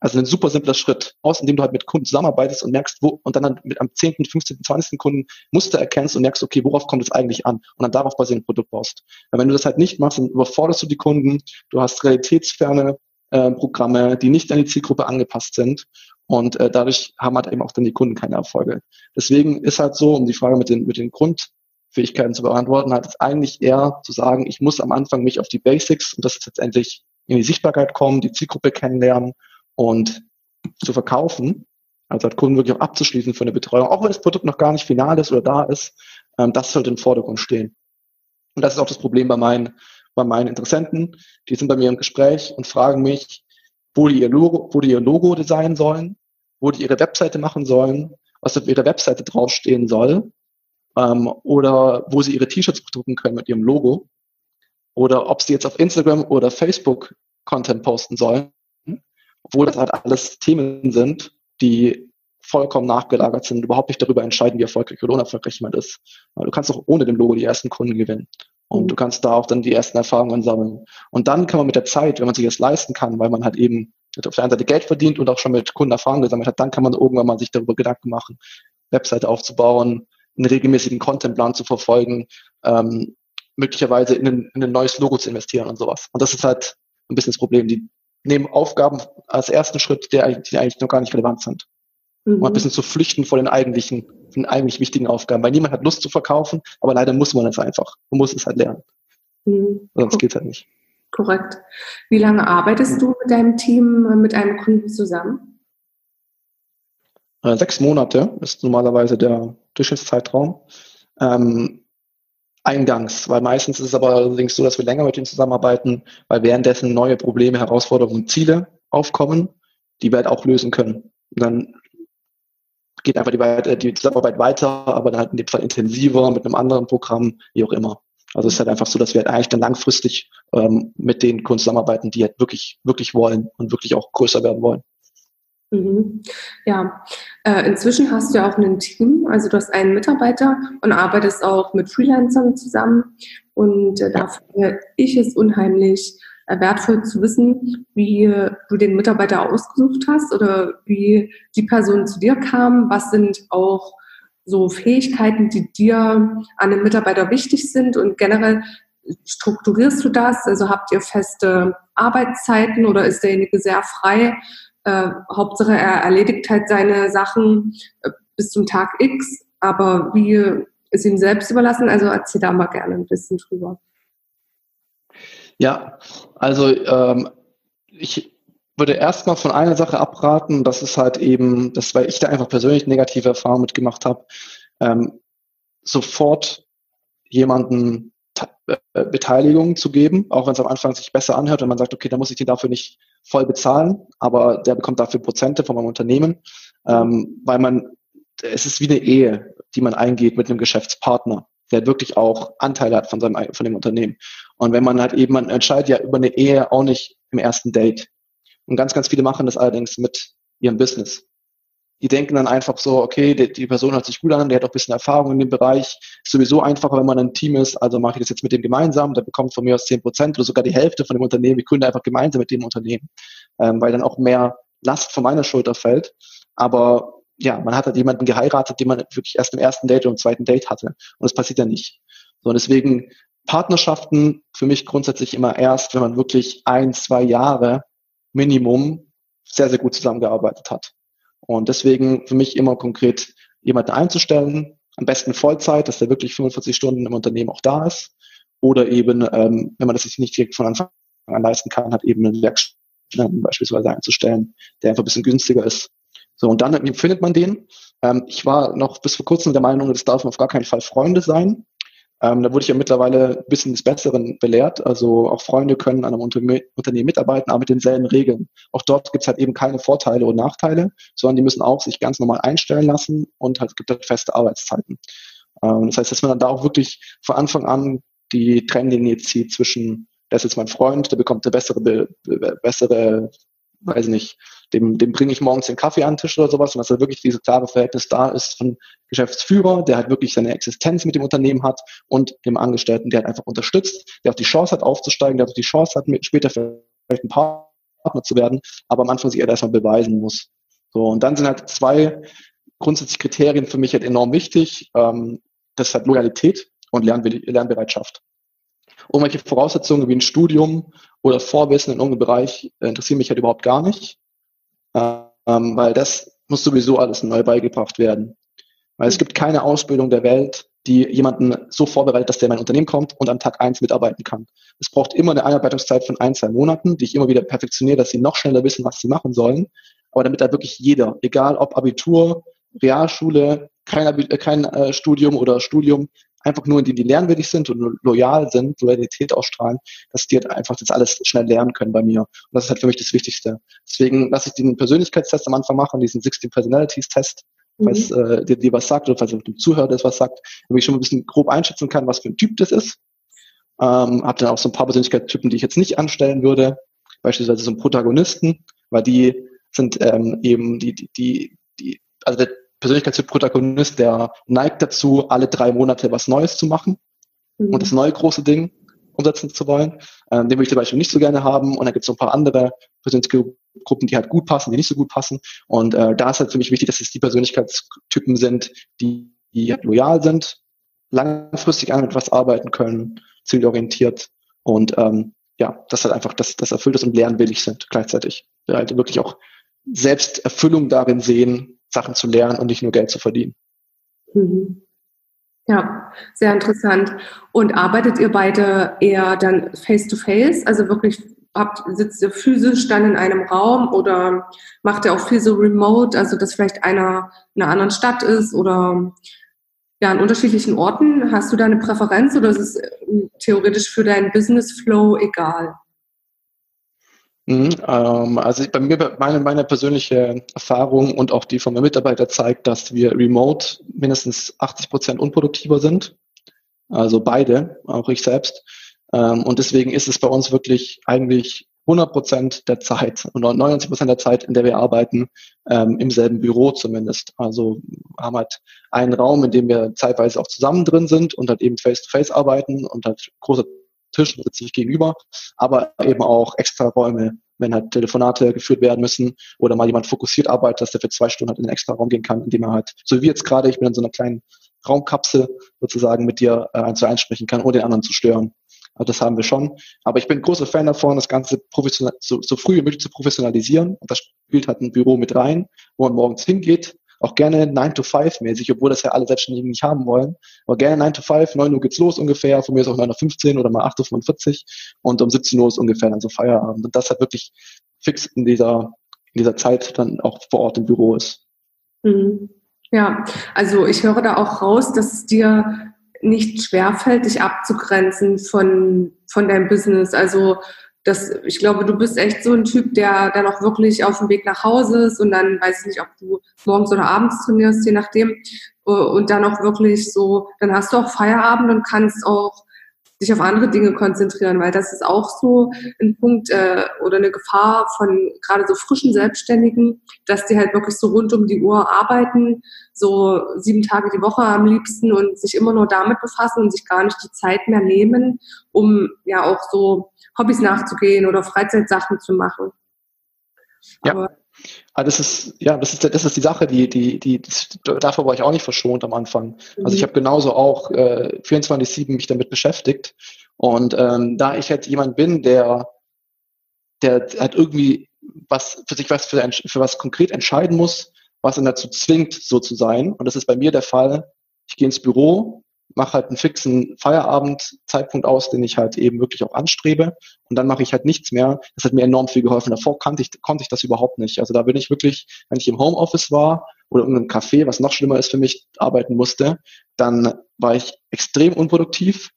Also ein super simpler Schritt, aus indem du halt mit Kunden zusammenarbeitest und merkst, wo, und dann halt mit am 10., 15., 20. Kunden Muster erkennst und merkst, okay, worauf kommt es eigentlich an? Und dann darauf basierend ein Produkt baust. Weil wenn du das halt nicht machst, dann überforderst du die Kunden, du hast realitätsferne äh, Programme, die nicht an die Zielgruppe angepasst sind. Und äh, dadurch haben halt eben auch dann die Kunden keine Erfolge. Deswegen ist halt so, um die Frage mit den, mit den Grundfähigkeiten zu beantworten, hat es eigentlich eher zu sagen, ich muss am Anfang mich auf die Basics und das ist letztendlich in die Sichtbarkeit kommen, die Zielgruppe kennenlernen und zu verkaufen, also halt Kunden wirklich auch abzuschließen für eine Betreuung, auch wenn das Produkt noch gar nicht final ist oder da ist, ähm, das sollte im Vordergrund stehen. Und das ist auch das Problem bei meinen, bei meinen Interessenten. Die sind bei mir im Gespräch und fragen mich, wo die ihr Logo, wo die ihr Logo designen sollen, wo die ihre Webseite machen sollen, was auf ihrer Webseite draufstehen soll, ähm, oder wo sie ihre T-Shirts drucken können mit ihrem Logo, oder ob sie jetzt auf Instagram oder Facebook Content posten sollen, obwohl das halt alles Themen sind, die vollkommen nachgelagert sind, überhaupt nicht darüber entscheiden, wie erfolgreich oder unerfolgreich jemand ist. Du kannst auch ohne dem Logo die ersten Kunden gewinnen. Und du kannst da auch dann die ersten Erfahrungen sammeln. Und dann kann man mit der Zeit, wenn man sich das leisten kann, weil man halt eben auf der einen Seite Geld verdient und auch schon mit Kunden Erfahrungen gesammelt hat, dann kann man irgendwann mal sich darüber Gedanken machen, Webseite aufzubauen, einen regelmäßigen Contentplan zu verfolgen, ähm, möglicherweise in ein, in ein neues Logo zu investieren und sowas. Und das ist halt ein bisschen das Problem. Die nehmen Aufgaben als ersten Schritt, die eigentlich, die eigentlich noch gar nicht relevant sind. Mhm. Um ein bisschen zu flüchten vor den eigentlichen, den eigentlich wichtigen Aufgaben. Weil niemand hat Lust zu verkaufen, aber leider muss man es einfach. Man muss es halt lernen. Mhm. Sonst geht es halt nicht. Korrekt. Wie lange arbeitest du mit deinem Team, äh, mit einem Kunden zusammen? Äh, sechs Monate ist normalerweise der Durchschnittszeitraum. Ähm, eingangs, weil meistens ist es aber allerdings so, dass wir länger mit ihnen zusammenarbeiten, weil währenddessen neue Probleme, Herausforderungen und Ziele aufkommen, die wir halt auch lösen können. Und dann geht einfach die, äh, die Zusammenarbeit weiter, aber dann halt in dem Fall intensiver mit einem anderen Programm, wie auch immer. Also es ist halt einfach so, dass wir halt eigentlich dann langfristig ähm, mit den Kunden zusammenarbeiten, die halt wirklich, wirklich wollen und wirklich auch größer werden wollen. Mhm. Ja, äh, inzwischen hast du ja auch ein Team, also du hast einen Mitarbeiter und arbeitest auch mit Freelancern zusammen. Und äh, dafür ich es unheimlich wertvoll zu wissen, wie du den Mitarbeiter ausgesucht hast oder wie die Person zu dir kam. Was sind auch so Fähigkeiten, die dir an einem Mitarbeiter wichtig sind und generell strukturierst du das? Also habt ihr feste Arbeitszeiten oder ist derjenige sehr frei? Äh, Hauptsache er erledigt halt seine Sachen äh, bis zum Tag X, aber wie ist ihm selbst überlassen? Also erzähl da mal gerne ein bisschen drüber. Ja, also ähm, ich würde erstmal von einer Sache abraten, das ist halt eben, das weil ich da einfach persönlich negative Erfahrungen mitgemacht habe, ähm, sofort jemanden äh, Beteiligung zu geben, auch wenn es am Anfang sich besser anhört, wenn man sagt, okay, da muss ich den dafür nicht voll bezahlen, aber der bekommt dafür Prozente von meinem Unternehmen, ähm, weil man, es ist wie eine Ehe, die man eingeht mit einem Geschäftspartner, der wirklich auch Anteile hat von seinem, von dem Unternehmen. Und wenn man halt eben, man entscheidet ja über eine Ehe auch nicht im ersten Date. Und ganz, ganz viele machen das allerdings mit ihrem Business die denken dann einfach so, okay, die, die, Person hört sich gut an, der hat auch ein bisschen Erfahrung in dem Bereich. Ist sowieso einfacher, wenn man ein Team ist, also mache ich das jetzt mit dem gemeinsam, der bekommt von mir aus 10 Prozent oder sogar die Hälfte von dem Unternehmen. Ich gründe einfach gemeinsam mit dem Unternehmen, ähm, weil dann auch mehr Last von meiner Schulter fällt. Aber ja, man hat halt jemanden geheiratet, den man wirklich erst im ersten Date oder im zweiten Date hatte. Und das passiert ja nicht. So, und deswegen Partnerschaften für mich grundsätzlich immer erst, wenn man wirklich ein, zwei Jahre Minimum sehr, sehr gut zusammengearbeitet hat. Und deswegen für mich immer konkret jemanden einzustellen, am besten Vollzeit, dass der wirklich 45 Stunden im Unternehmen auch da ist. Oder eben, ähm, wenn man das sich nicht direkt von Anfang an leisten kann, hat eben einen Werkstudenten beispielsweise einzustellen, der einfach ein bisschen günstiger ist. So, und dann findet man den. Ähm, ich war noch bis vor kurzem der Meinung, das darf auf gar keinen Fall Freunde sein. Ähm, da wurde ich ja mittlerweile ein bisschen des Besseren belehrt. Also auch Freunde können an einem Unterne Unternehmen mitarbeiten, aber mit denselben Regeln. Auch dort gibt es halt eben keine Vorteile und Nachteile, sondern die müssen auch sich ganz normal einstellen lassen und halt, gibt halt feste Arbeitszeiten. Ähm, das heißt, dass man dann da auch wirklich von Anfang an die Trennlinie zieht zwischen, der ist jetzt mein Freund, der bekommt eine bessere, be bessere weiß nicht, dem, dem bringe ich morgens den Kaffee an den Tisch oder sowas und dass da wirklich dieses klare Verhältnis da ist von Geschäftsführer, der halt wirklich seine Existenz mit dem Unternehmen hat und dem Angestellten, der halt einfach unterstützt, der auch die Chance hat aufzusteigen, der auch die Chance hat, später vielleicht ein Partner zu werden, aber am Anfang sich erstmal beweisen muss. So, und dann sind halt zwei grundsätzliche Kriterien für mich halt enorm wichtig. Ähm, das ist halt Loyalität und Lernbe Lernbereitschaft. Irgendwelche Voraussetzungen wie ein Studium oder Vorwissen in irgendeinem Bereich interessieren mich halt überhaupt gar nicht, ähm, weil das muss sowieso alles neu beigebracht werden. Weil es gibt keine Ausbildung der Welt, die jemanden so vorbereitet, dass der in mein Unternehmen kommt und am Tag eins mitarbeiten kann. Es braucht immer eine Einarbeitungszeit von ein, zwei Monaten, die ich immer wieder perfektioniere, dass sie noch schneller wissen, was sie machen sollen. Aber damit da wirklich jeder, egal ob Abitur, Realschule, kein, Abi äh, kein äh, Studium oder Studium, einfach nur, indem die lernwillig sind und loyal sind, Loyalität ausstrahlen, dass die halt einfach das alles schnell lernen können bei mir. Und das ist halt für mich das Wichtigste. Deswegen lasse ich den Persönlichkeitstest am Anfang machen, diesen 16 Personalities Test, mhm. falls äh, dir, dir was sagt oder falls dem Zuhörer das was sagt, damit ich schon ein bisschen grob einschätzen kann, was für ein Typ das ist. Ähm, habe dann auch so ein paar Persönlichkeitstypen, die ich jetzt nicht anstellen würde, beispielsweise so ein Protagonisten, weil die sind ähm, eben die, die, die, die, also der Persönlichkeitstyp Protagonist, der neigt dazu, alle drei Monate was Neues zu machen mhm. und das neue große Ding umsetzen zu wollen. Ähm, den würde ich zum Beispiel nicht so gerne haben. Und dann gibt es so ein paar andere Persönlichkeitsgruppen, die halt gut passen, die nicht so gut passen. Und äh, da ist halt für mich wichtig, dass es die Persönlichkeitstypen sind, die, die loyal sind, langfristig an etwas arbeiten können, zielorientiert und ähm, ja, das halt einfach das, das erfüllt ist und lernwillig sind gleichzeitig. Halt wirklich auch Selbsterfüllung darin sehen, Sachen zu lernen und nicht nur Geld zu verdienen. Mhm. Ja, sehr interessant. Und arbeitet ihr beide eher dann face-to-face, -face? also wirklich habt, sitzt ihr physisch dann in einem Raum oder macht ihr auch viel so remote, also dass vielleicht einer in einer anderen Stadt ist oder ja, an unterschiedlichen Orten? Hast du da eine Präferenz oder ist es äh, theoretisch für deinen Business Flow egal? Mhm, ähm, also bei mir, meine, meine persönliche Erfahrung und auch die von meinen Mitarbeitern zeigt, dass wir remote mindestens 80 Prozent unproduktiver sind. Also beide, auch ich selbst. Ähm, und deswegen ist es bei uns wirklich eigentlich 100 Prozent der Zeit und 99 Prozent der Zeit, in der wir arbeiten, ähm, im selben Büro zumindest. Also haben halt einen Raum, in dem wir zeitweise auch zusammen drin sind und halt eben face-to-face -face arbeiten und halt großer Tisch sitze ich gegenüber, aber eben auch extra Räume, wenn halt Telefonate geführt werden müssen oder mal jemand fokussiert arbeitet, dass der für zwei Stunden halt in den extra Raum gehen kann, in dem er halt, so wie jetzt gerade, ich bin in so einer kleinen Raumkapsel sozusagen mit dir äh, eins zu eins sprechen kann, ohne den anderen zu stören. Also das haben wir schon. Aber ich bin großer Fan davon, das Ganze so, so früh wie möglich zu professionalisieren. Und das spielt halt ein Büro mit rein, wo man morgens hingeht, auch gerne 9 to 5 mäßig, obwohl das ja alle Selbstständigen nicht haben wollen. Aber gerne 9 to 5, 9 Uhr geht's los ungefähr, von mir ist auch 9.15 Uhr oder mal 8.45 Uhr und um 17 Uhr ist ungefähr dann so Feierabend. Und das hat wirklich fix in dieser, in dieser Zeit dann auch vor Ort im Büro ist. Mhm. Ja, also ich höre da auch raus, dass es dir nicht schwerfällt, dich abzugrenzen von, von deinem Business. Also das, ich glaube, du bist echt so ein Typ, der dann auch wirklich auf dem Weg nach Hause ist und dann weiß ich nicht, ob du morgens oder abends trainierst, je nachdem. Und dann auch wirklich so, dann hast du auch Feierabend und kannst auch sich auf andere Dinge konzentrieren, weil das ist auch so ein Punkt äh, oder eine Gefahr von gerade so frischen Selbstständigen, dass die halt wirklich so rund um die Uhr arbeiten, so sieben Tage die Woche am liebsten und sich immer nur damit befassen und sich gar nicht die Zeit mehr nehmen, um ja auch so Hobbys nachzugehen oder Freizeitsachen zu machen. Ja. Aber Ah, das ist, ja, das ist, das ist die Sache, die, die, die, davor war ich auch nicht verschont am Anfang. Also ich mhm. habe genauso auch äh, 24-7 mich damit beschäftigt. Und ähm, da ich halt jemand bin, der, der halt irgendwie was für sich was für, für was konkret entscheiden muss, was ihn dazu zwingt, so zu sein. Und das ist bei mir der Fall. Ich gehe ins Büro, mache halt einen fixen Feierabendzeitpunkt aus, den ich halt eben wirklich auch anstrebe. Und dann mache ich halt nichts mehr. Das hat mir enorm viel geholfen. Davor kannte ich, konnte ich das überhaupt nicht. Also da bin ich wirklich, wenn ich im Homeoffice war oder in einem Café, was noch schlimmer ist für mich, arbeiten musste, dann war ich extrem unproduktiv,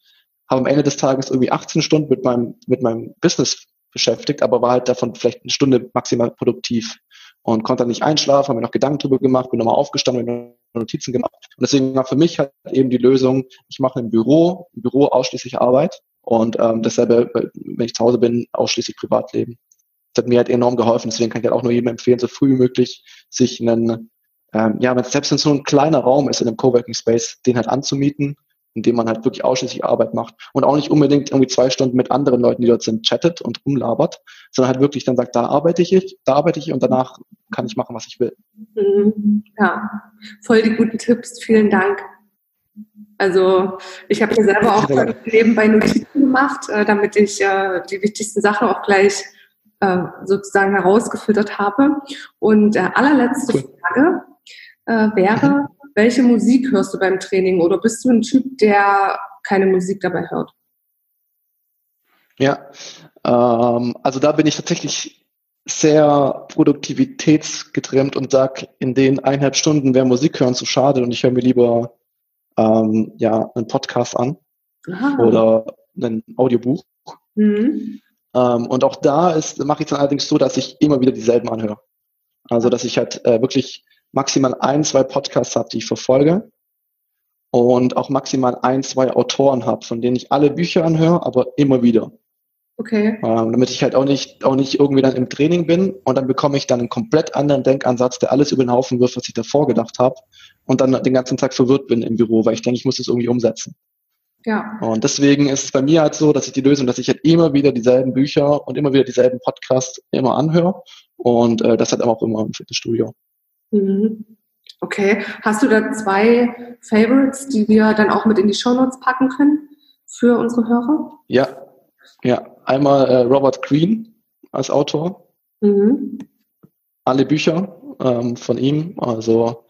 habe am Ende des Tages irgendwie 18 Stunden mit meinem, mit meinem Business beschäftigt, aber war halt davon vielleicht eine Stunde maximal produktiv und konnte dann nicht einschlafen, habe mir noch Gedanken drüber gemacht, bin nochmal aufgestanden, bin Notizen gemacht. Und deswegen war für mich halt eben die Lösung, ich mache im Büro, im Büro ausschließlich Arbeit und ähm, dasselbe, wenn ich zu Hause bin, ausschließlich Privatleben. Das hat mir halt enorm geholfen, deswegen kann ich halt auch nur jedem empfehlen, so früh wie möglich sich einen, ähm, ja, selbst wenn es so ein kleiner Raum ist in einem Coworking Space, den halt anzumieten indem man halt wirklich ausschließlich Arbeit macht und auch nicht unbedingt irgendwie zwei Stunden mit anderen Leuten, die dort sind, chattet und rumlabert, sondern halt wirklich dann sagt, da arbeite ich, da arbeite ich und danach kann ich machen, was ich will. Mhm. Ja, voll die guten Tipps. Vielen Dank. Also ich habe mir selber auch nebenbei Notizen gemacht, äh, damit ich äh, die wichtigsten Sachen auch gleich äh, sozusagen herausgefiltert habe. Und allerletzte cool. Frage äh, wäre, mhm. welche Musik hörst du beim Training oder bist du ein Typ, der keine Musik dabei hört? Ja, ähm, also da bin ich tatsächlich sehr produktivitätsgetrimmt und sage, in den eineinhalb Stunden wäre Musik hören zu schade und ich höre mir lieber ähm, ja, einen Podcast an Aha. oder ein Audiobuch. Mhm. Ähm, und auch da ist, mache ich es dann allerdings so, dass ich immer wieder dieselben anhöre. Also dass ich halt äh, wirklich maximal ein, zwei Podcasts habe, die ich verfolge und auch maximal ein, zwei Autoren habe, von denen ich alle Bücher anhöre, aber immer wieder. Okay. Ähm, damit ich halt auch nicht, auch nicht irgendwie dann im Training bin und dann bekomme ich dann einen komplett anderen Denkansatz, der alles über den Haufen wirft, was ich davor gedacht habe und dann den ganzen Tag verwirrt bin im Büro, weil ich denke, ich muss das irgendwie umsetzen. Ja. Und deswegen ist es bei mir halt so, dass ich die Lösung, dass ich halt immer wieder dieselben Bücher und immer wieder dieselben Podcasts immer anhöre und äh, das halt auch immer im Fitnessstudio. Mhm. Okay. Hast du da zwei Favorites, die wir dann auch mit in die Show Notes packen können für unsere Hörer? Ja, ja, einmal äh, Robert Greene als Autor. Mhm. Alle Bücher ähm, von ihm. Also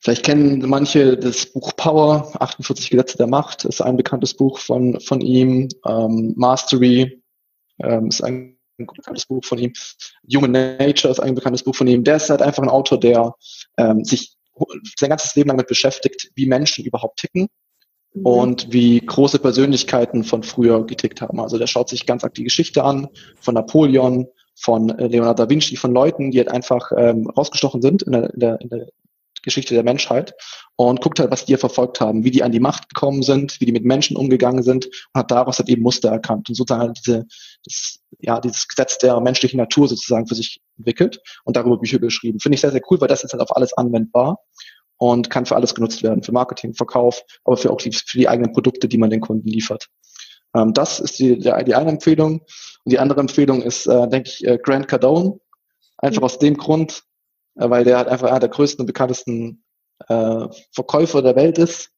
vielleicht kennen manche das Buch Power, 48 Gesetze der Macht, ist ein bekanntes Buch von, von ihm. Ähm, Mastery ähm, ist ein bekanntes Buch von ihm. Human Nature ist ein bekanntes Buch von ihm. Der ist halt einfach ein Autor, der ähm, sich sein ganzes Leben lang damit beschäftigt, wie Menschen überhaupt ticken Mhm. und wie große Persönlichkeiten von früher getickt haben. Also der schaut sich ganz aktiv die Geschichte an von Napoleon, von äh, Leonardo da Vinci, von Leuten, die halt einfach ähm, rausgestochen sind in der, in, der, in der Geschichte der Menschheit und guckt halt, was die verfolgt haben, wie die an die Macht gekommen sind, wie die mit Menschen umgegangen sind und hat daraus halt eben Muster erkannt und sozusagen halt diese, das, ja, dieses Gesetz der menschlichen Natur sozusagen für sich entwickelt und darüber Bücher geschrieben. Finde ich sehr, sehr cool, weil das ist halt auf alles anwendbar und kann für alles genutzt werden, für Marketing, Verkauf, aber für auch die, für die eigenen Produkte, die man den Kunden liefert. Ähm, das ist die, die, die eine Empfehlung. Und die andere Empfehlung ist, äh, denke ich, äh, Grant Cardone. Einfach mhm. aus dem Grund, weil der halt einfach einer der größten und bekanntesten äh, Verkäufer der Welt ist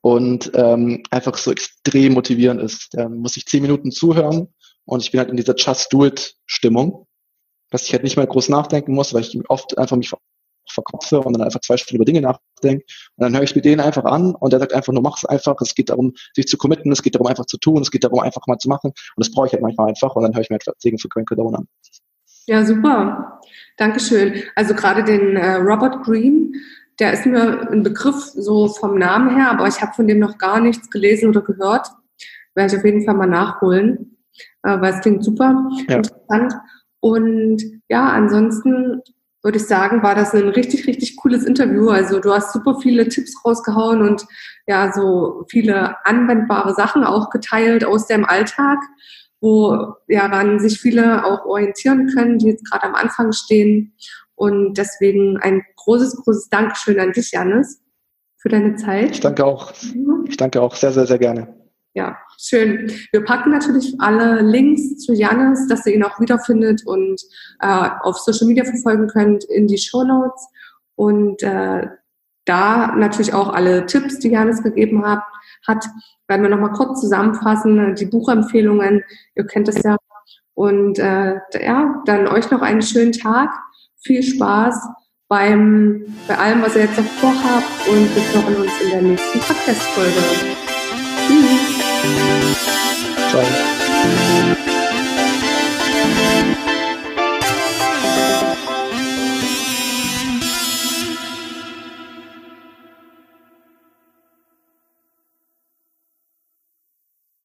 und ähm, einfach so extrem motivierend ist. Der muss ich zehn Minuten zuhören und ich bin halt in dieser Just Do It Stimmung, dass ich halt nicht mehr groß nachdenken muss, weil ich oft einfach mich verkopfe und dann einfach zwei Stunden über Dinge nachdenke. Und dann höre ich mir den einfach an und der sagt einfach nur, mach es einfach. Es geht darum, sich zu committen, es geht darum, einfach zu tun, es geht darum, einfach mal zu machen. Und das brauche ich halt manchmal einfach und dann höre ich mir halt Segen für Grant Cardone an. Ja, super. Dankeschön. Also gerade den äh, Robert Green, der ist mir ein Begriff so vom Namen her, aber ich habe von dem noch gar nichts gelesen oder gehört. Werde ich auf jeden Fall mal nachholen, äh, weil es klingt super ja. interessant. Und ja, ansonsten würde ich sagen, war das ein richtig, richtig cooles Interview. Also du hast super viele Tipps rausgehauen und ja, so viele anwendbare Sachen auch geteilt aus deinem Alltag, wo ja, sich viele auch orientieren können, die jetzt gerade am Anfang stehen. Und deswegen ein großes, großes Dankeschön an dich, Janis, für deine Zeit. Ich danke auch. Ich danke auch sehr, sehr, sehr gerne. Ja, schön. Wir packen natürlich alle Links zu Janis, dass ihr ihn auch wiederfindet und äh, auf Social Media verfolgen könnt in die Show Notes. Und äh, da natürlich auch alle Tipps, die Janis gegeben hat, hat werden wir nochmal kurz zusammenfassen, die Buchempfehlungen, ihr kennt es ja. Und äh, ja, dann euch noch einen schönen Tag, viel Spaß beim, bei allem, was ihr jetzt noch vorhabt und wir hören uns in der nächsten Podcast-Folge. Tschüss. Ciao.